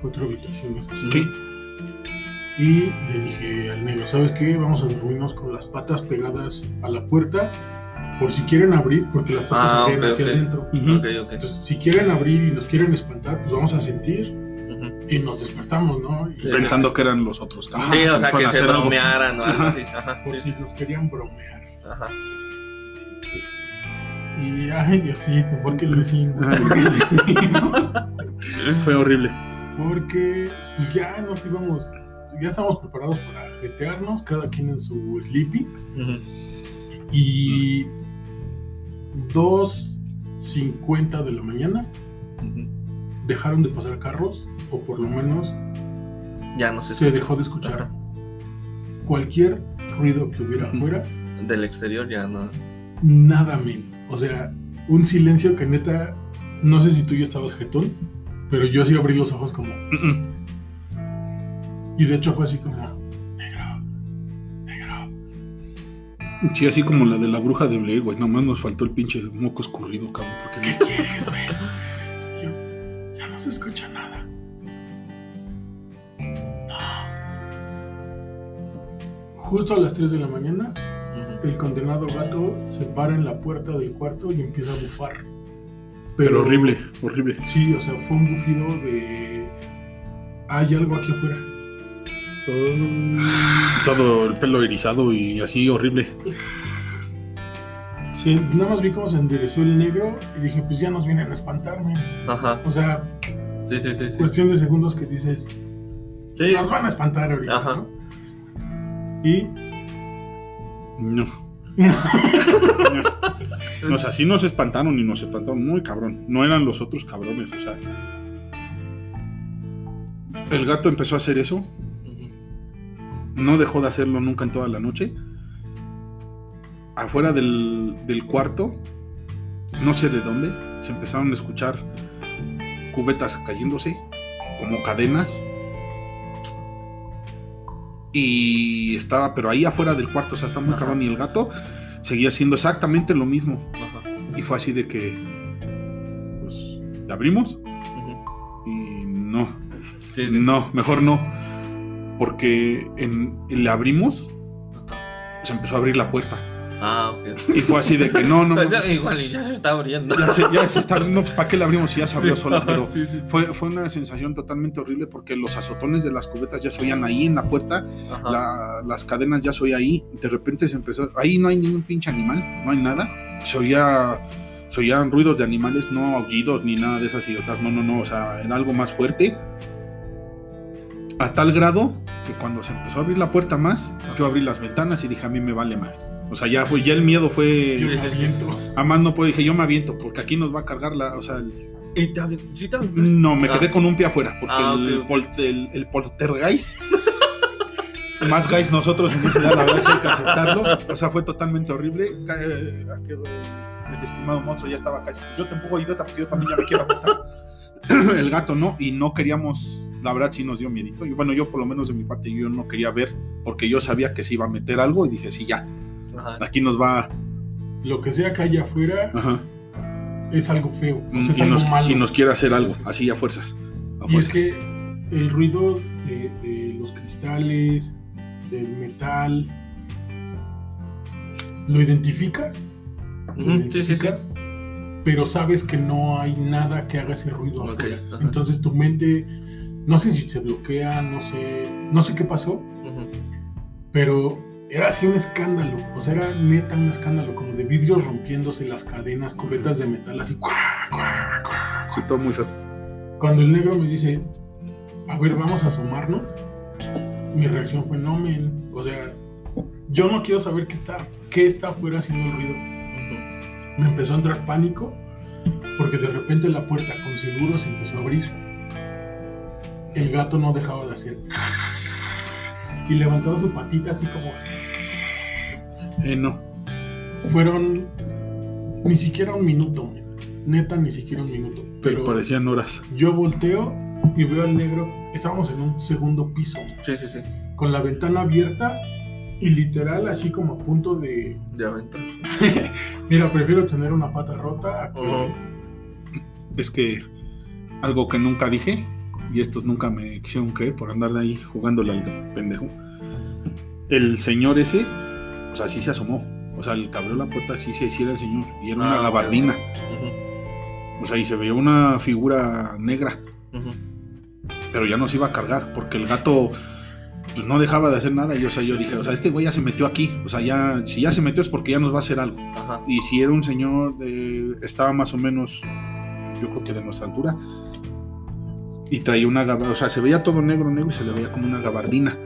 Cuatro habitaciones. así. Sí. Y le dije al negro, ¿sabes qué? Vamos a dormirnos con las patas pegadas a la puerta por si quieren abrir, porque las patas Ah, abrían ok, hacia adentro. Entonces, si quieren abrir y nos quieren espantar, pues vamos a sentir y nos despertamos, ¿no? Y Sí, Pensando que eran los otros. cabrones Sí, o sea, que se algo. bromearan o algo así. Ajá, por sí, si sí. nos querían bromear. Ajá. Y, ay, Diosito, ¿por qué lo hicimos? Fue horrible. Porque, pues ya nos íbamos, ya estábamos preparados para jetearnos, cada quien en su sleeping. Y 2.50 de la mañana dejaron de pasar carros, o por lo menos Ya no se dejó de escuchar Ajá. cualquier ruido que hubiera afuera. Del exterior ya no. Nada, men. O sea, un silencio que neta, no sé si tú ya estabas jetón, pero yo sí abrí los ojos como... Mm-mm. Y de hecho fue así como... Sí, así como la de la bruja de Blair, güey. Nomás nos faltó el pinche moco escurrido, cabrón. Porque ¿Qué quieres, güey? Yo, ya no se escucha nada. No. Justo a las 3 de la mañana, el condenado gato se para en la puerta del cuarto y empieza a bufar. Pero horrible, horrible. Sí, o sea, fue un bufido de... Hay algo aquí afuera. Todo el pelo erizado y así horrible. Sí, nada más vi cómo se endereció el negro y dije, pues ya nos vienen a espantarme. Ajá. O sea, Sí, sí, sí. sí. cuestión de segundos que dices, Sí. nos van a espantar ahorita. Ajá. ¿no? Y No. O sea, sí nos espantaron y nos espantaron muy cabrón. No eran los otros cabrones, o sea. El gato empezó a hacer eso. No dejó de hacerlo nunca en toda la noche. Afuera del, del cuarto, no sé de dónde, se empezaron a escuchar cubetas cayéndose, como cadenas. Y estaba, pero ahí afuera del cuarto, o sea, está muy cabrón. Y el gato seguía haciendo exactamente lo mismo. Ajá. Y fue así de que, pues, ¿le abrimos? Y no, Sí, sí. no, mejor no. Porque en, le abrimos, se empezó a abrir la puerta. Ah, ok. Y fue así de que no, no, no. Igual y ya se está abriendo. Ya se, ya se está abriendo, pues ¿para qué la abrimos si ya se abrió sola? Pero Sí, sí, sí. fue, fue una sensación totalmente horrible porque los azotones de las cubetas ya se oían ahí en la puerta, la- las cadenas ya se oía ahí. De repente se empezó, ahí no hay ningún pinche animal, no hay nada. Se oía, se oían ruidos de animales, no aullidos ni nada de esas idiotas, no, no, no, o sea, era algo más fuerte. A tal grado que cuando se empezó a abrir la puerta más, yo abrí las ventanas y dije, a mí me vale mal. O sea, ya fue, ya el miedo fue... yo Sí, me aviento. A más no puedo, dije, yo me aviento, porque aquí nos va a cargar la, o sea, el- ¿Y te no, me Ah. quedé con un pie afuera, porque Ah, el, pol- el, el poltergeist, más guys nosotros en edad, la verdad sí hay que aceptarlo, o sea, fue totalmente horrible, eh, eh, el estimado monstruo ya estaba casi, pues yo tampoco idiota, porque yo también ya me quiero aventar, el gato no, y no queríamos, la verdad sí nos dio miedito, y bueno, yo por lo menos de mi parte, yo no quería ver, porque yo sabía que se iba a meter algo, y dije, sí, ya, Ajá. aquí nos va, Lo que sea que haya afuera ajá, es algo feo. es y, algo nos, malo. y nos quiere hacer algo, sí, sí. así a fuerzas. a Y es que el ruido de, de los cristales, del metal, ¿lo identificas? ¿Lo Sí, sí, sí. identificas? pero sabes que no hay nada que haga ese ruido afuera. Entonces tu mente, no sé si se bloquea, no sé, no sé qué pasó, pero era así un escándalo. O sea, era neta un escándalo, como de vidrios rompiéndose, las cadenas, cubetas de metal, así. ¡cuá, cuá, cuá! Sí, todo muy feo. Cuando el negro me dice, a ver, vamos a asomarnos, mi reacción fue, no, men. O sea, yo no quiero saber qué está, qué está afuera haciendo el ruido. Me empezó a entrar pánico porque de repente la puerta con seguro se empezó a abrir. El gato no dejaba de hacer. Y levantaba su patita así como... Eh, no. Fueron ni siquiera un minuto, neta, ni siquiera un minuto. Pero Pero parecían horas. yo volteo y veo al negro. Estábamos en un segundo piso, Sí, sí, sí. con la ventana abierta y literal así como a punto de... Ya aventas. Mira, prefiero tener una pata rota a que... Ujú. Es que algo que nunca dije, y estos nunca me quisieron creer por andar de ahí jugándole al pendejo. El señor ese, o sea, sí se asomó. O sea, el que abrió la puerta sí se hiciera el señor. Y era una Ah, gabardina. O sea, y se veía una figura negra. Pero ya nos iba a cargar, porque el gato pues no dejaba de hacer nada. Y o sea, yo dije, o sea, este güey ya se metió aquí. O sea, ya, si ya se metió es porque ya nos va a hacer algo. Y si era un señor, de- estaba más o menos, yo creo que de nuestra altura. Y traía una gabardina, o sea, se veía todo negro, negro y se le veía como una gabardina.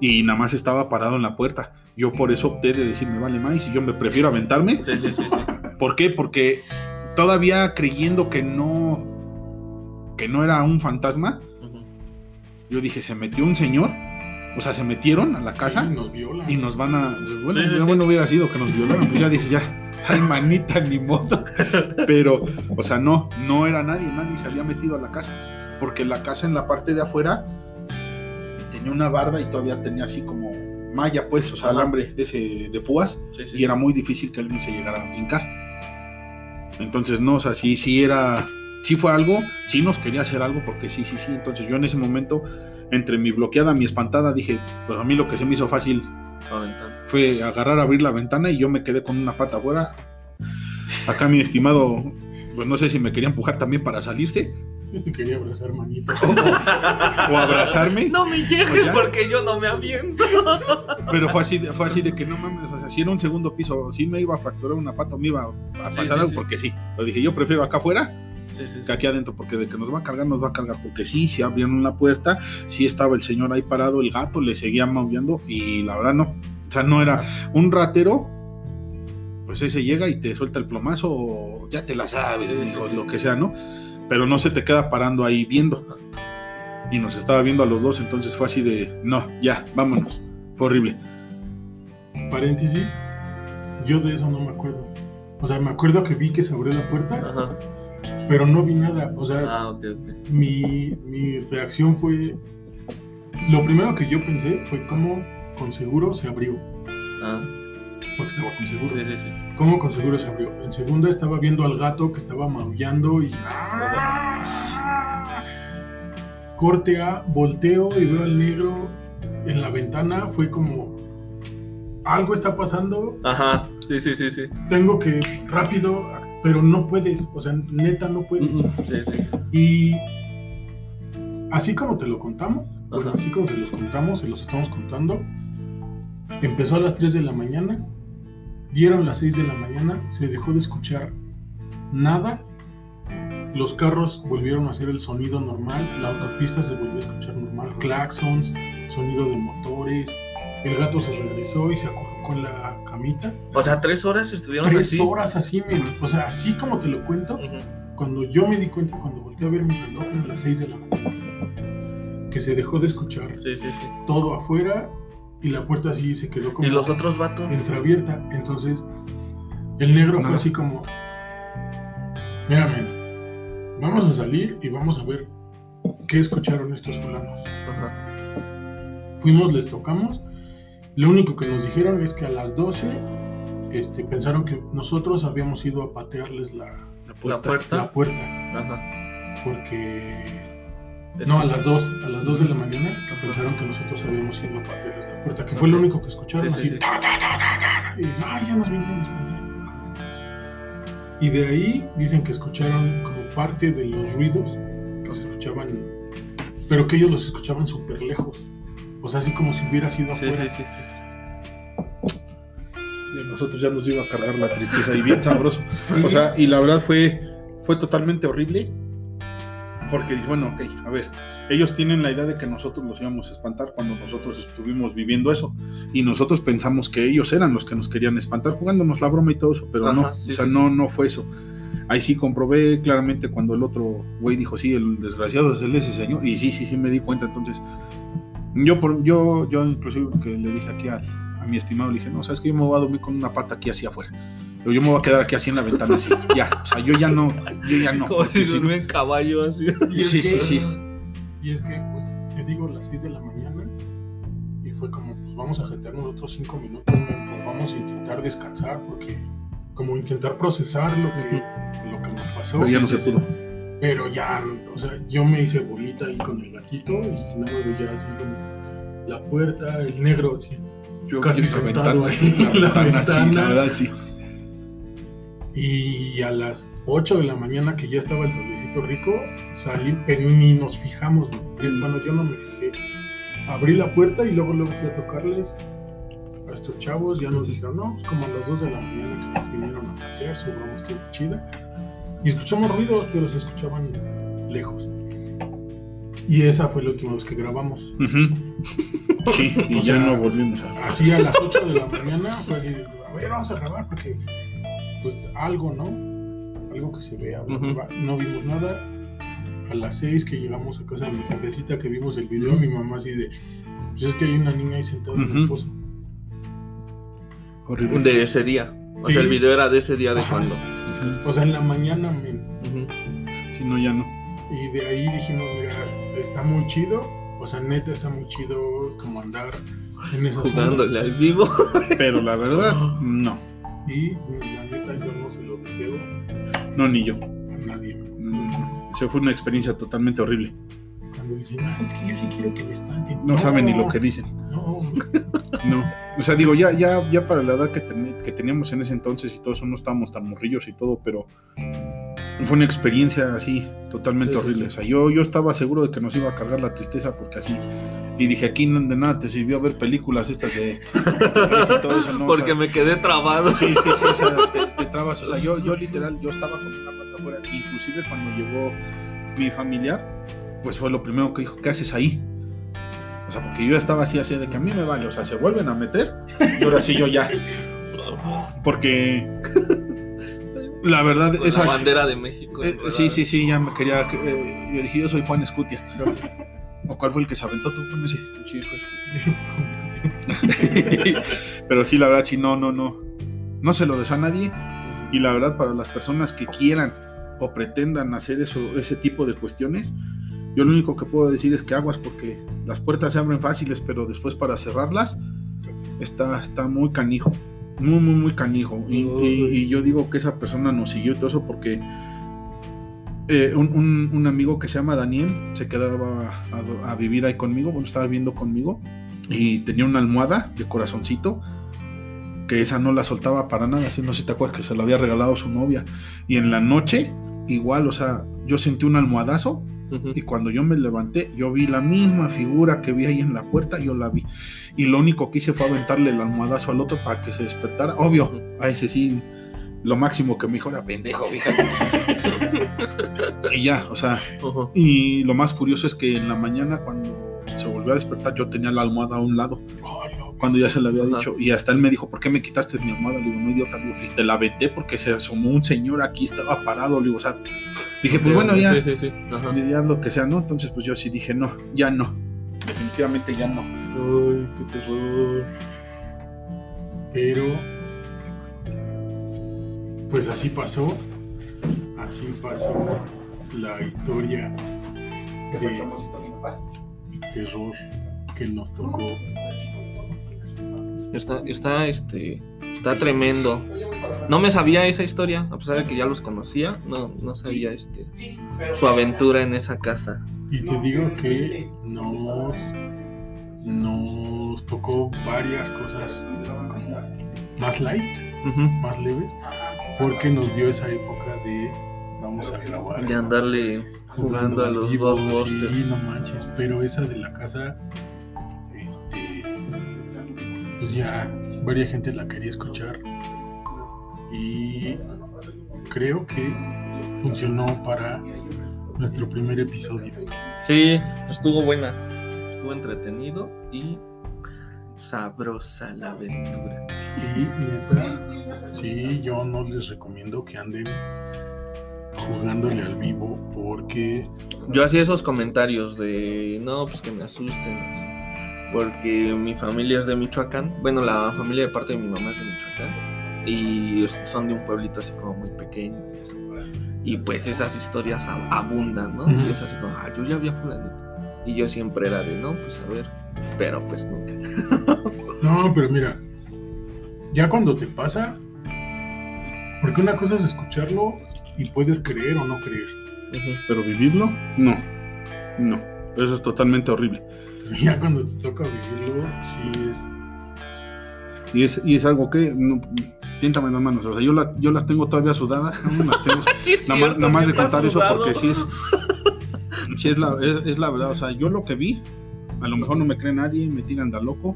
Y nada más estaba parado en la puerta. Yo por eso opté de decir, me vale más y yo me prefiero aventarme. Sí, sí, sí, sí. ¿Por qué? Porque todavía creyendo que no, que no era un fantasma, yo dije, se metió un señor, o sea, se metieron a la casa Sí, nos violan. y nos van a. pues, Bueno, Sí, sí, ya sí. bueno hubiera sido que nos violaran, pues ya dices, ya, ay, manita, ni modo. Pero, o sea, no, no era nadie, nadie se había metido a la casa. Porque la casa en la parte de afuera tenía una barda y todavía tenía así como malla, pues, o sea, alambre de, ese, de púas, Sí, sí, y era muy difícil que alguien se llegara a brincar. Entonces, no, o sea, sí, sí era. Sí fue algo, sí nos quería hacer algo, porque sí, sí, sí. Entonces, yo en ese momento, entre mi bloqueada, mi espantada, dije, pues a mí lo que se me hizo fácil Aventar. Fue agarrar, abrir la ventana y yo me quedé con una pata afuera. Acá mi estimado, pues no sé si me quería empujar también para salirse Yo te quería abrazar, manito. o abrazarme, No me llegues porque yo no me aviento. pero fue así, de, fue así de que no mames, o sea, si era un segundo piso, si me iba a fracturar una pata o me iba a Sí, pasar sí, algo, sí. porque sí. Lo dije, yo prefiero acá afuera Sí, sí, que sí. aquí adentro, porque de que nos va a cargar, nos va a cargar, porque sí, si abrieron la puerta, sí estaba el señor ahí parado, el gato le seguía maullando y la verdad no. O sea, no era un ratero, pues ese llega y te suelta el plomazo o ya te la sabes, Sí, sí, mijo, sí. lo que sea, ¿no? Pero no se te queda parando ahí viendo. Y nos estaba viendo a los dos, entonces fue así de, no, ya, vámonos. Fue horrible. Paréntesis, yo de eso no me acuerdo. O sea, me acuerdo que vi que se abrió la puerta, Ajá. pero no vi nada. O sea, Ah, ok, ok. mi, mi reacción fue... Lo primero que yo pensé fue cómo con seguro se abrió. Ah, Porque estaba con seguro. sí, sí, sí. ¿Cómo con seguro se abrió? En segunda estaba viendo al gato que estaba maullando y... Corte A, volteo y veo al negro en la ventana. Fue como... Algo está pasando, Ajá, sí, sí, sí, sí. tengo que rápido, pero no puedes, o sea, neta no puedes. Ujú. Sí, sí, sí. Y así como te lo contamos, bueno, así como se los contamos, se los estamos contando, empezó a las 3 de la mañana, dieron las 6 de la mañana, se dejó de escuchar nada, los carros volvieron a hacer el sonido normal, la autopista se volvió a escuchar normal, claxons, sonido de motores, el gato se regresó y se acurrucó en la camita. O sea, tres horas estuvieron Tres así. horas así, men. o sea, así como te lo cuento, cuando yo me di cuenta, cuando volteé a ver mi reloj, eran las 6 de la mañana, que se dejó de escuchar Sí, sí, sí. todo afuera y la puerta así se quedó como ¿Y los otros vatos? entreabierta. Entonces, el negro fue así como: Mira, men, vamos a salir y vamos a ver qué escucharon estos fulanos. Ajá. Fuimos, les tocamos. Lo único que nos dijeron es que a las 12 este, pensaron que nosotros habíamos ido a patearles la, La La puerta. puerta. la puerta. Ajá. Porque No, a las 2, a las 2 de la mañana que pensaron que nosotros habíamos ido a patearles la puerta, que fue lo único que escucharon Sí, sí, así. sí. ta, ta, ta, ta, ta, ta, y ay, ya nos vinieron a espantar. Y de ahí dicen que escucharon como parte de los ruidos que se escuchaban, pero que ellos los escuchaban súper lejos. O sea, así como si hubiera sido Sí, afuera. sí, sí, sí. De nosotros ya nos iba a cargar la tristeza y bien sabroso. O sea, y la verdad fue, fue totalmente horrible. Porque dice, bueno, ok, a ver, ellos tienen la idea de que nosotros los íbamos a espantar cuando nosotros estuvimos viviendo eso. Y nosotros pensamos que ellos eran los que nos querían espantar, jugándonos la broma y todo eso, pero Ajá, no, sí, o sea, sí, no, no fue eso. Ahí sí comprobé claramente cuando el otro güey dijo, sí, el desgraciado es él ese señor. Y sí, sí, sí me di cuenta. Entonces, yo, por, yo, yo inclusive que le dije aquí a, a mi estimado, le dije, no, sabes que yo me voy a dormir con una pata aquí hacia afuera. Pero yo me voy a quedar aquí así en la ventana así. Ya, o sea, yo ya no, yo ya no. Como porque si durmiera en caballo así. Sí, que- sí, sí. Y es que, pues, te digo, las 6 de la mañana, y fue como, pues vamos a jetearnos otros 5 minutos, pues vamos a intentar descansar, porque, como intentar procesar lo que, lo que nos pasó. Pero ya no se pudo. Pero ya, o sea, yo me hice bolita ahí con el gatito, y nada más veía así como la puerta, el negro así. Yo Casi sentado ventana, ahí la la ventana, sí, la ventana. verdad, sí. Y a las 8 de la mañana que ya estaba el solecito rico, salí, pero ni nos fijamos. ¿no? Bueno, yo no me fijé. Abrí la puerta y luego, luego fui a tocarles a estos chavos. Ya nos dijeron, no, pues como a las 2 de la mañana que nos vinieron a patear, su broma estuvo chida. Y escuchamos ruidos, pero se escuchaban lejos. Y esa fue la última vez que grabamos. Sí, y O ya no volvimos a. Así a las 8 de la mañana fue así, a ver, vamos a grabar porque, pues, algo, ¿no? Algo que se vea, no vimos nada. A las 6 que llegamos a casa de mi jefecita que vimos el video, mi mamá así de, pues es que hay una niña ahí sentada en el pozo. Horrible. De ese día. O Sí. sea, el video era de ese día de Ajá. cuando. O sea, en la mañana, men. Si no, ya no. Y de ahí dijimos, mira, está muy chido. O sea, neta, está muy chido como andar en esas Jugándole al vivo. Pero la verdad, no. Y la neta, yo no se lo deseo No, ni yo. a nadie. No, no, no. Eso fue una experiencia totalmente horrible. Cuando dicen, ah, es que yo sí quiero que me espanten. No saben ni lo que dicen. No, No. O sea, digo, ya, ya, ya para la edad que, ten- que teníamos en ese entonces y todo eso, no estábamos tan morrillos y todo, pero fue una experiencia así, totalmente Sí, horrible. sí. O sea, yo, yo estaba seguro de que nos iba a cargar la tristeza porque así. Y dije, aquí no- de nada te sirvió ver películas estas de. todo eso, ¿no? O Porque sea, me quedé trabado. Sí, sí, sí, o sea, te, te trabas. O sea, yo, yo literal, yo estaba con una pata afuera. Inclusive cuando llegó mi familiar, pues fue lo primero que dijo, ¿qué haces ahí? O sea, porque yo estaba así, así de que a mí me vale. O sea, se vuelven a meter. Y ahora sí yo ya. Porque la verdad, Con esa la bandera de México. eh, sí, sí, sí, ya me quería. eh, yo dije, yo soy Juan Escutia. ¿O cuál fue el que se aventó tú con ese? Sí, pues. Pero sí, la verdad, sí, no, no, no. No se lo deseo a nadie. Y la verdad, para las personas que quieran o pretendan hacer eso, ese tipo de cuestiones, yo lo único que puedo decir es que aguas porque las puertas se abren fáciles, pero después para cerrarlas está, está muy canijo. Muy, muy, muy canijo. Y, y- y yo digo que esa persona nos siguió todo eso porque eh, un, un- un amigo que se llama Daniel se quedaba a, a vivir ahí conmigo, bueno, estaba viviendo conmigo y tenía una almohada de corazoncito que esa no la soltaba para nada, así no sé si te acuerdas que se la había regalado su novia y en la noche igual, o sea, yo sentí un almohadazo Y cuando yo me levanté yo vi la misma figura que vi ahí en la puerta, yo la vi. Y lo único que hice fue aventarle el almohadazo al otro para que se despertara, obvio, a ese sí lo máximo que me dijo era pendejo, fíjate. y ya, o sea, y lo más curioso es que en la mañana cuando se volvió a despertar yo tenía la almohada a un lado. No, cuando ya se le había Ajá. dicho. Y hasta él me dijo, ¿por qué me quitaste mi almohada? Le digo, no, idiota, le digo, "Pues, te la aventé porque se asomó un señor aquí, estaba parado, le digo, o sea, dije, pues bueno, ya, Sí, sí, sí. Ajá. ya lo que sea, ¿no? Entonces, pues yo sí dije, no, ya no, definitivamente ya no. Ay, qué terror. Pero, pues así pasó. Así pasó la historia de terror que nos tocó. Está, está, este, está tremendo. No me sabía esa historia, a pesar de que ya los conocía, no, no sabía este, su aventura en esa casa. Y te digo que nos, nos tocó varias cosas como más light, más leves. porque nos dio esa época de vamos a grabar. De andarle jugando a los Ghostbusters. Sí, no manches, pero esa de la casa, pues ya varias gente la quería escuchar y creo que funcionó para nuestro primer episodio. Sí, estuvo buena. Estuvo entretenido y sabrosa la aventura. Y neta, sí, yo no les recomiendo que anden jugándole al vivo porque Yo hacía esos comentarios de no, pues que me asusten. así, Porque mi familia es de Michoacán. Bueno, la familia de parte de mi mamá es de Michoacán. Y son de un pueblito así como muy pequeño. y pues esas historias ab- abundan, ¿no? Y es así como, ah, yo ya vi a fulanito. Y yo siempre era de, no, pues a ver. Pero pues nunca. No, pero mira, ya cuando te pasa, porque una cosa es escucharlo y puedes creer o no creer. Pero vivirlo, no. No. Eso es totalmente horrible. Pero ya cuando te toca vivirlo, sí es. Y es, y es algo que. No, tiéntame las manos. O sea, yo, la- yo las tengo todavía sudadas. Las tengo- Sí, nada más, cierto, nada más de contar eso porque sí es. Sí es la, es, es la verdad. O sea, yo lo que vi, a lo mejor no me cree nadie, me tiran de loco.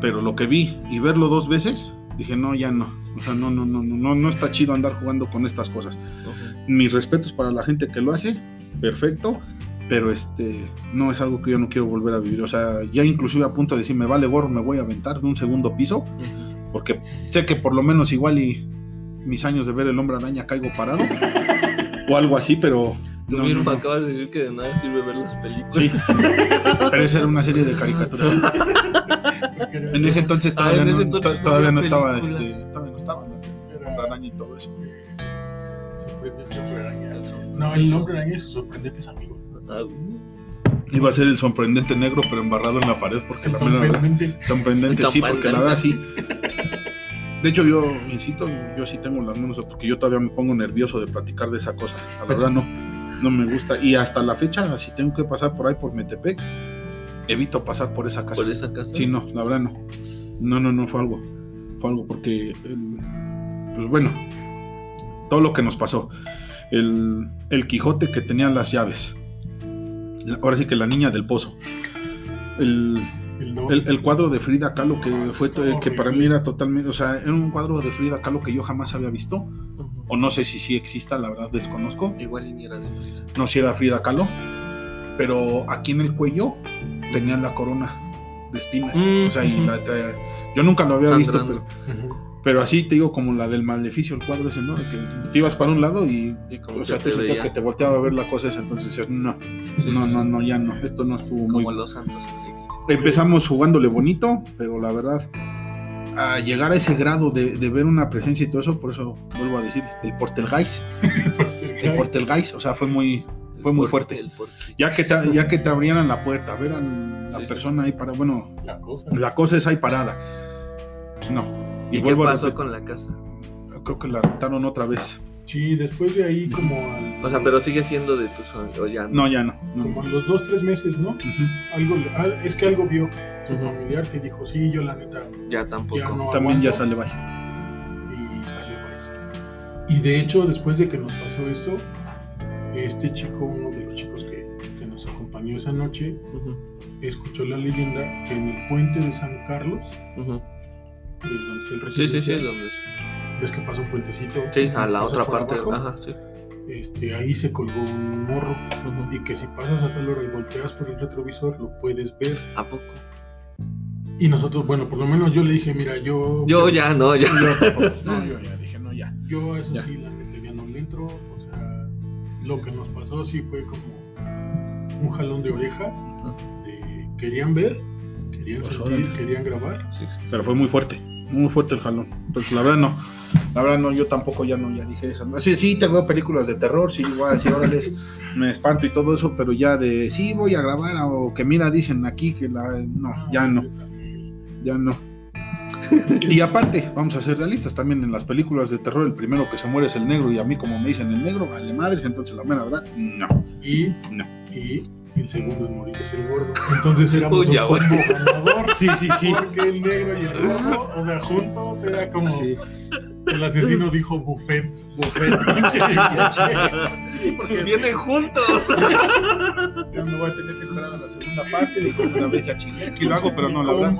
Pero lo que vi y verlo dos veces, dije, no, ya no. O sea, no, no, no, no, no, no está chido andar jugando con estas cosas. Ujú. mis respetos para la gente que lo hace, perfecto, pero este no es algo que yo no quiero volver a vivir. O sea, ya inclusive a punto de decir, me vale gorro, me voy a aventar de un segundo piso, porque sé que por lo menos igual y mis años de ver el hombre araña caigo parado, o algo así, pero... Tú no, mismo no, no. acabas de decir que de nada sirve ver las películas. Sí, pero esa era una serie de caricaturas. En ese entonces Ah, todavía, en ese no, entonces to- no todavía no estaba, películas. este, todavía no estaba el hombre araña y todo eso. Sorprendente hombre araña. No, el hombre araña y sus sorprendentes amigos. Iba a ser el sorprendente negro, pero embarrado en la pared, porque la mera verdad- Sorprendente. Sorprendente, sí, porque la verdad sí. De hecho, yo insisto, yo sí tengo las manos, porque yo todavía me pongo nervioso de platicar de esa cosa. La verdad no, no me gusta. Y hasta la fecha, si tengo que pasar por ahí por Metepec, evito pasar por esa casa. Por esa casa. Sí, no, la verdad no. No, no, no fue algo. Fue algo porque, el- pues bueno, todo lo que nos pasó. El, el Quijote que tenía las llaves. Ahora sí que la niña del pozo. El, El, don. el, el cuadro de Frida Kahlo que Ah, fue que para mí era totalmente, o sea, era un cuadro de Frida Kahlo que yo jamás había visto, o no sé si sí exista, la verdad desconozco, Igual ni era de Frida. no si era Frida Kahlo, pero aquí en el cuello tenía la corona de espinas, Mm, o sea, y la- te- yo nunca lo había visto, pero. Pero así te digo como la del maleficio, el cuadro ese, ¿no? De que te ibas para un lado y, Y como o sea, tú te sentías que te volteaba a ver la cosa esa, entonces decías, no, Sí, no, sí, no, sí. no, ya no, esto no estuvo muy Como los santos en la iglesia. empezamos jugándole bonito, pero la verdad, a llegar a ese grado de, de ver una presencia y todo eso, por eso vuelvo a decir, el Portelgeist, el Portelgeist, o sea, fue muy, fue muy fuerte. ya que te, ya que te abrieran la puerta, ver a la Sí, sí, persona ahí para, bueno, La cosa. la cosa es ahí parada. No. ¿Y, qué vuelvo a pasó con la casa? Creo que la rentaron otra vez. Sí, después de ahí como al- O sea, pero sigue siendo de tu sueño, o ya No, ya no. no. como a los dos, tres meses, ¿no? Algo, le- ah, es que algo vio tu familiar que dijo, sí, yo la neta, Ya tampoco. ya no También ya aguanto", sale bajo. y salió bye. Y de hecho, después de que nos pasó esto, este chico, uno de los chicos que, que nos acompañó esa noche, escuchó la leyenda que en el puente de San Carlos, donde es el Sí, sí, sí, donde es. ves que pasa un puentecito. Sí, a la otra parte. abajo, Ajá, sí. Este, ahí se colgó un morro Ujú. y que si pasas a tal hora y volteas por el retrovisor lo puedes ver. ¿A poco? Y nosotros, bueno, por lo menos yo le dije, mira, yo... Yo ya, no, ya. Yo. No, yo ya dije, no, ya. Yo eso Ya. sí, la neta, ya no le entro. O sea, lo que nos pasó sí fue como un jalón de orejas. de- querían ver, querían Pues, sentir, querían grabar. Sí, sí. pero fue muy fuerte, muy fuerte el jalón. Entonces, la verdad no, la verdad no, yo tampoco ya no, ya dije eso. Sí, sí, te veo películas de terror, sí, voy a decir, órale, me espanto y todo eso, pero ya de, sí, voy a grabar, o que mira, dicen aquí que la, no, ya no, ya no. Y aparte, vamos a ser realistas, también en las películas de terror, el primero que se muere es el negro, y a mí como me dicen el negro, vale madres, entonces la mera verdad, no. Y, No. y el segundo en morir es el gordo. Entonces éramos Uy, un combo ganador. Sí, sí, sí. Porque el negro y el gordo, o sea, juntos era como... Sí. El asesino dijo buffet. Buffet. Sí, porque Vienen juntos. yo me voy a tener que esperar a la segunda parte. Digo, una vez ya chingué, aquí lo hago, pero no, la verdad,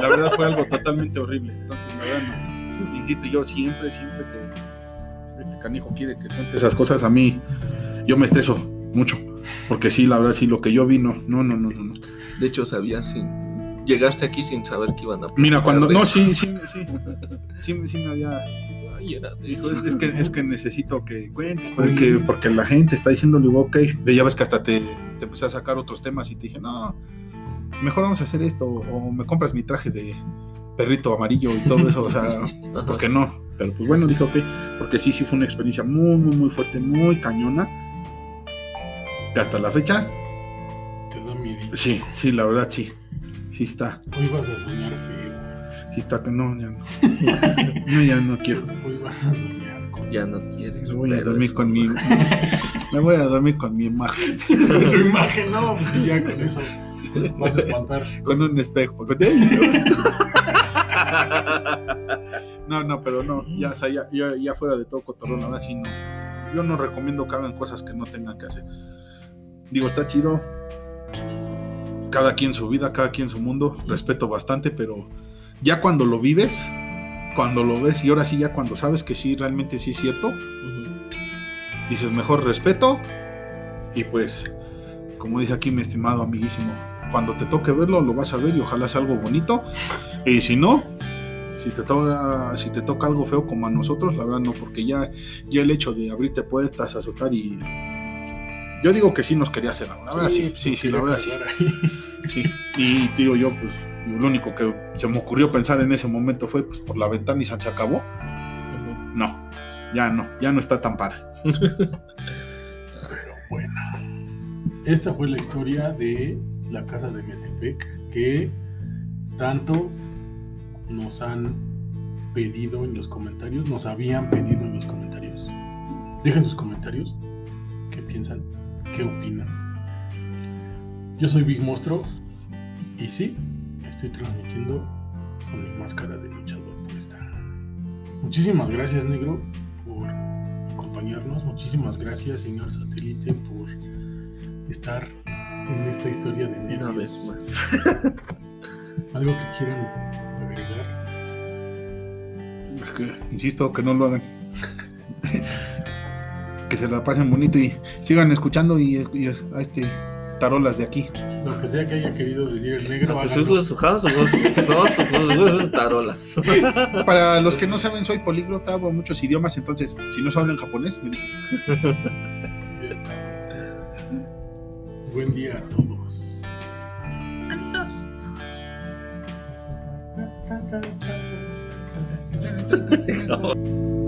la verdad fue algo totalmente horrible. Entonces, la verdad, no. Insisto, yo siempre, siempre que este canijo quiere que cuente esas cosas, a mí, yo me estreso mucho. Porque sí, la verdad, sí, lo que yo vi, no, no, no, no, no. no. De hecho, sabías sin. Llegaste aquí sin saber que iban a. Mira, cuando, no, sí, sí, sí, sí, sí me había de- Ay, era de Dijo, eso. es que, es que necesito que cuentes, porque, porque la gente está diciéndole, ok, ya ves que hasta te, te empecé a sacar otros temas y te dije, no, mejor vamos a hacer esto, o me compras mi traje de perrito amarillo y todo eso, o sea. ¿por qué no? Pero pues bueno, dije, ok, porque sí, sí fue una experiencia muy, muy, muy fuerte, muy cañona, hasta la fecha, Te da miedo. sí, sí, la verdad, sí, sí está, Hoy vas a soñar feo. sí está, que no, ya no, no, ya no quiero. Hoy vas a soñar con Ya no quieres. Me voy a dormir con mi, me voy a dormir con mi imagen. tu imagen. No, pues sí, ya con eso vas a espantar. con un espejo. No, no, pero no, ya, o sea, ya, ya, ya fuera de todo cotorrón, ahora sí no. Yo no recomiendo que hagan cosas que no tengan que hacer. Digo, está chido. Cada quien su vida, cada quien su mundo. Respeto bastante, pero ya cuando lo vives, cuando lo ves y ahora sí, ya cuando sabes que sí, realmente sí es cierto, dices mejor respeto. Y pues, como dice aquí mi estimado amiguísimo, cuando te toque verlo, lo vas a ver y ojalá sea algo bonito. Y si no, si te toca, si te toca algo feo como a nosotros, la verdad no, porque ya, ya el hecho de abrirte puertas, azotar y. Yo digo que sí nos quería hacer, la verdad sí, sí, sí, la verdad sí. sí. Y digo yo, pues, lo único que se me ocurrió pensar en ese momento fue pues por la ventana y se acabó. No, ya no, ya no está tan padre. Pero bueno. Esta fue la historia de la casa de Metepec que tanto nos han pedido en los comentarios, nos habían pedido en los comentarios. Dejen sus comentarios. ¿Qué piensan? ¿Qué opinan? Yo soy Big Monstro y sí, estoy transmitiendo con mi máscara de luchador puesta. Muchísimas gracias, negro, por acompañarnos. Muchísimas gracias, señor satélite, por estar en esta historia de nervios. Una vez más. ¿Algo que quieran agregar? Es que, insisto, que no lo hagan. que se la pasen bonito y sigan escuchando y, y a este tarolas de aquí. Lo que sea que haya querido decir el negro, Pues, sus sus no, sus hijos, sus hijos, tarolas. Para los que no saben, soy políglota, hablo muchos idiomas, entonces si no se hablan japonés, me dicen. Ya está. Buen día a todos. Adiós.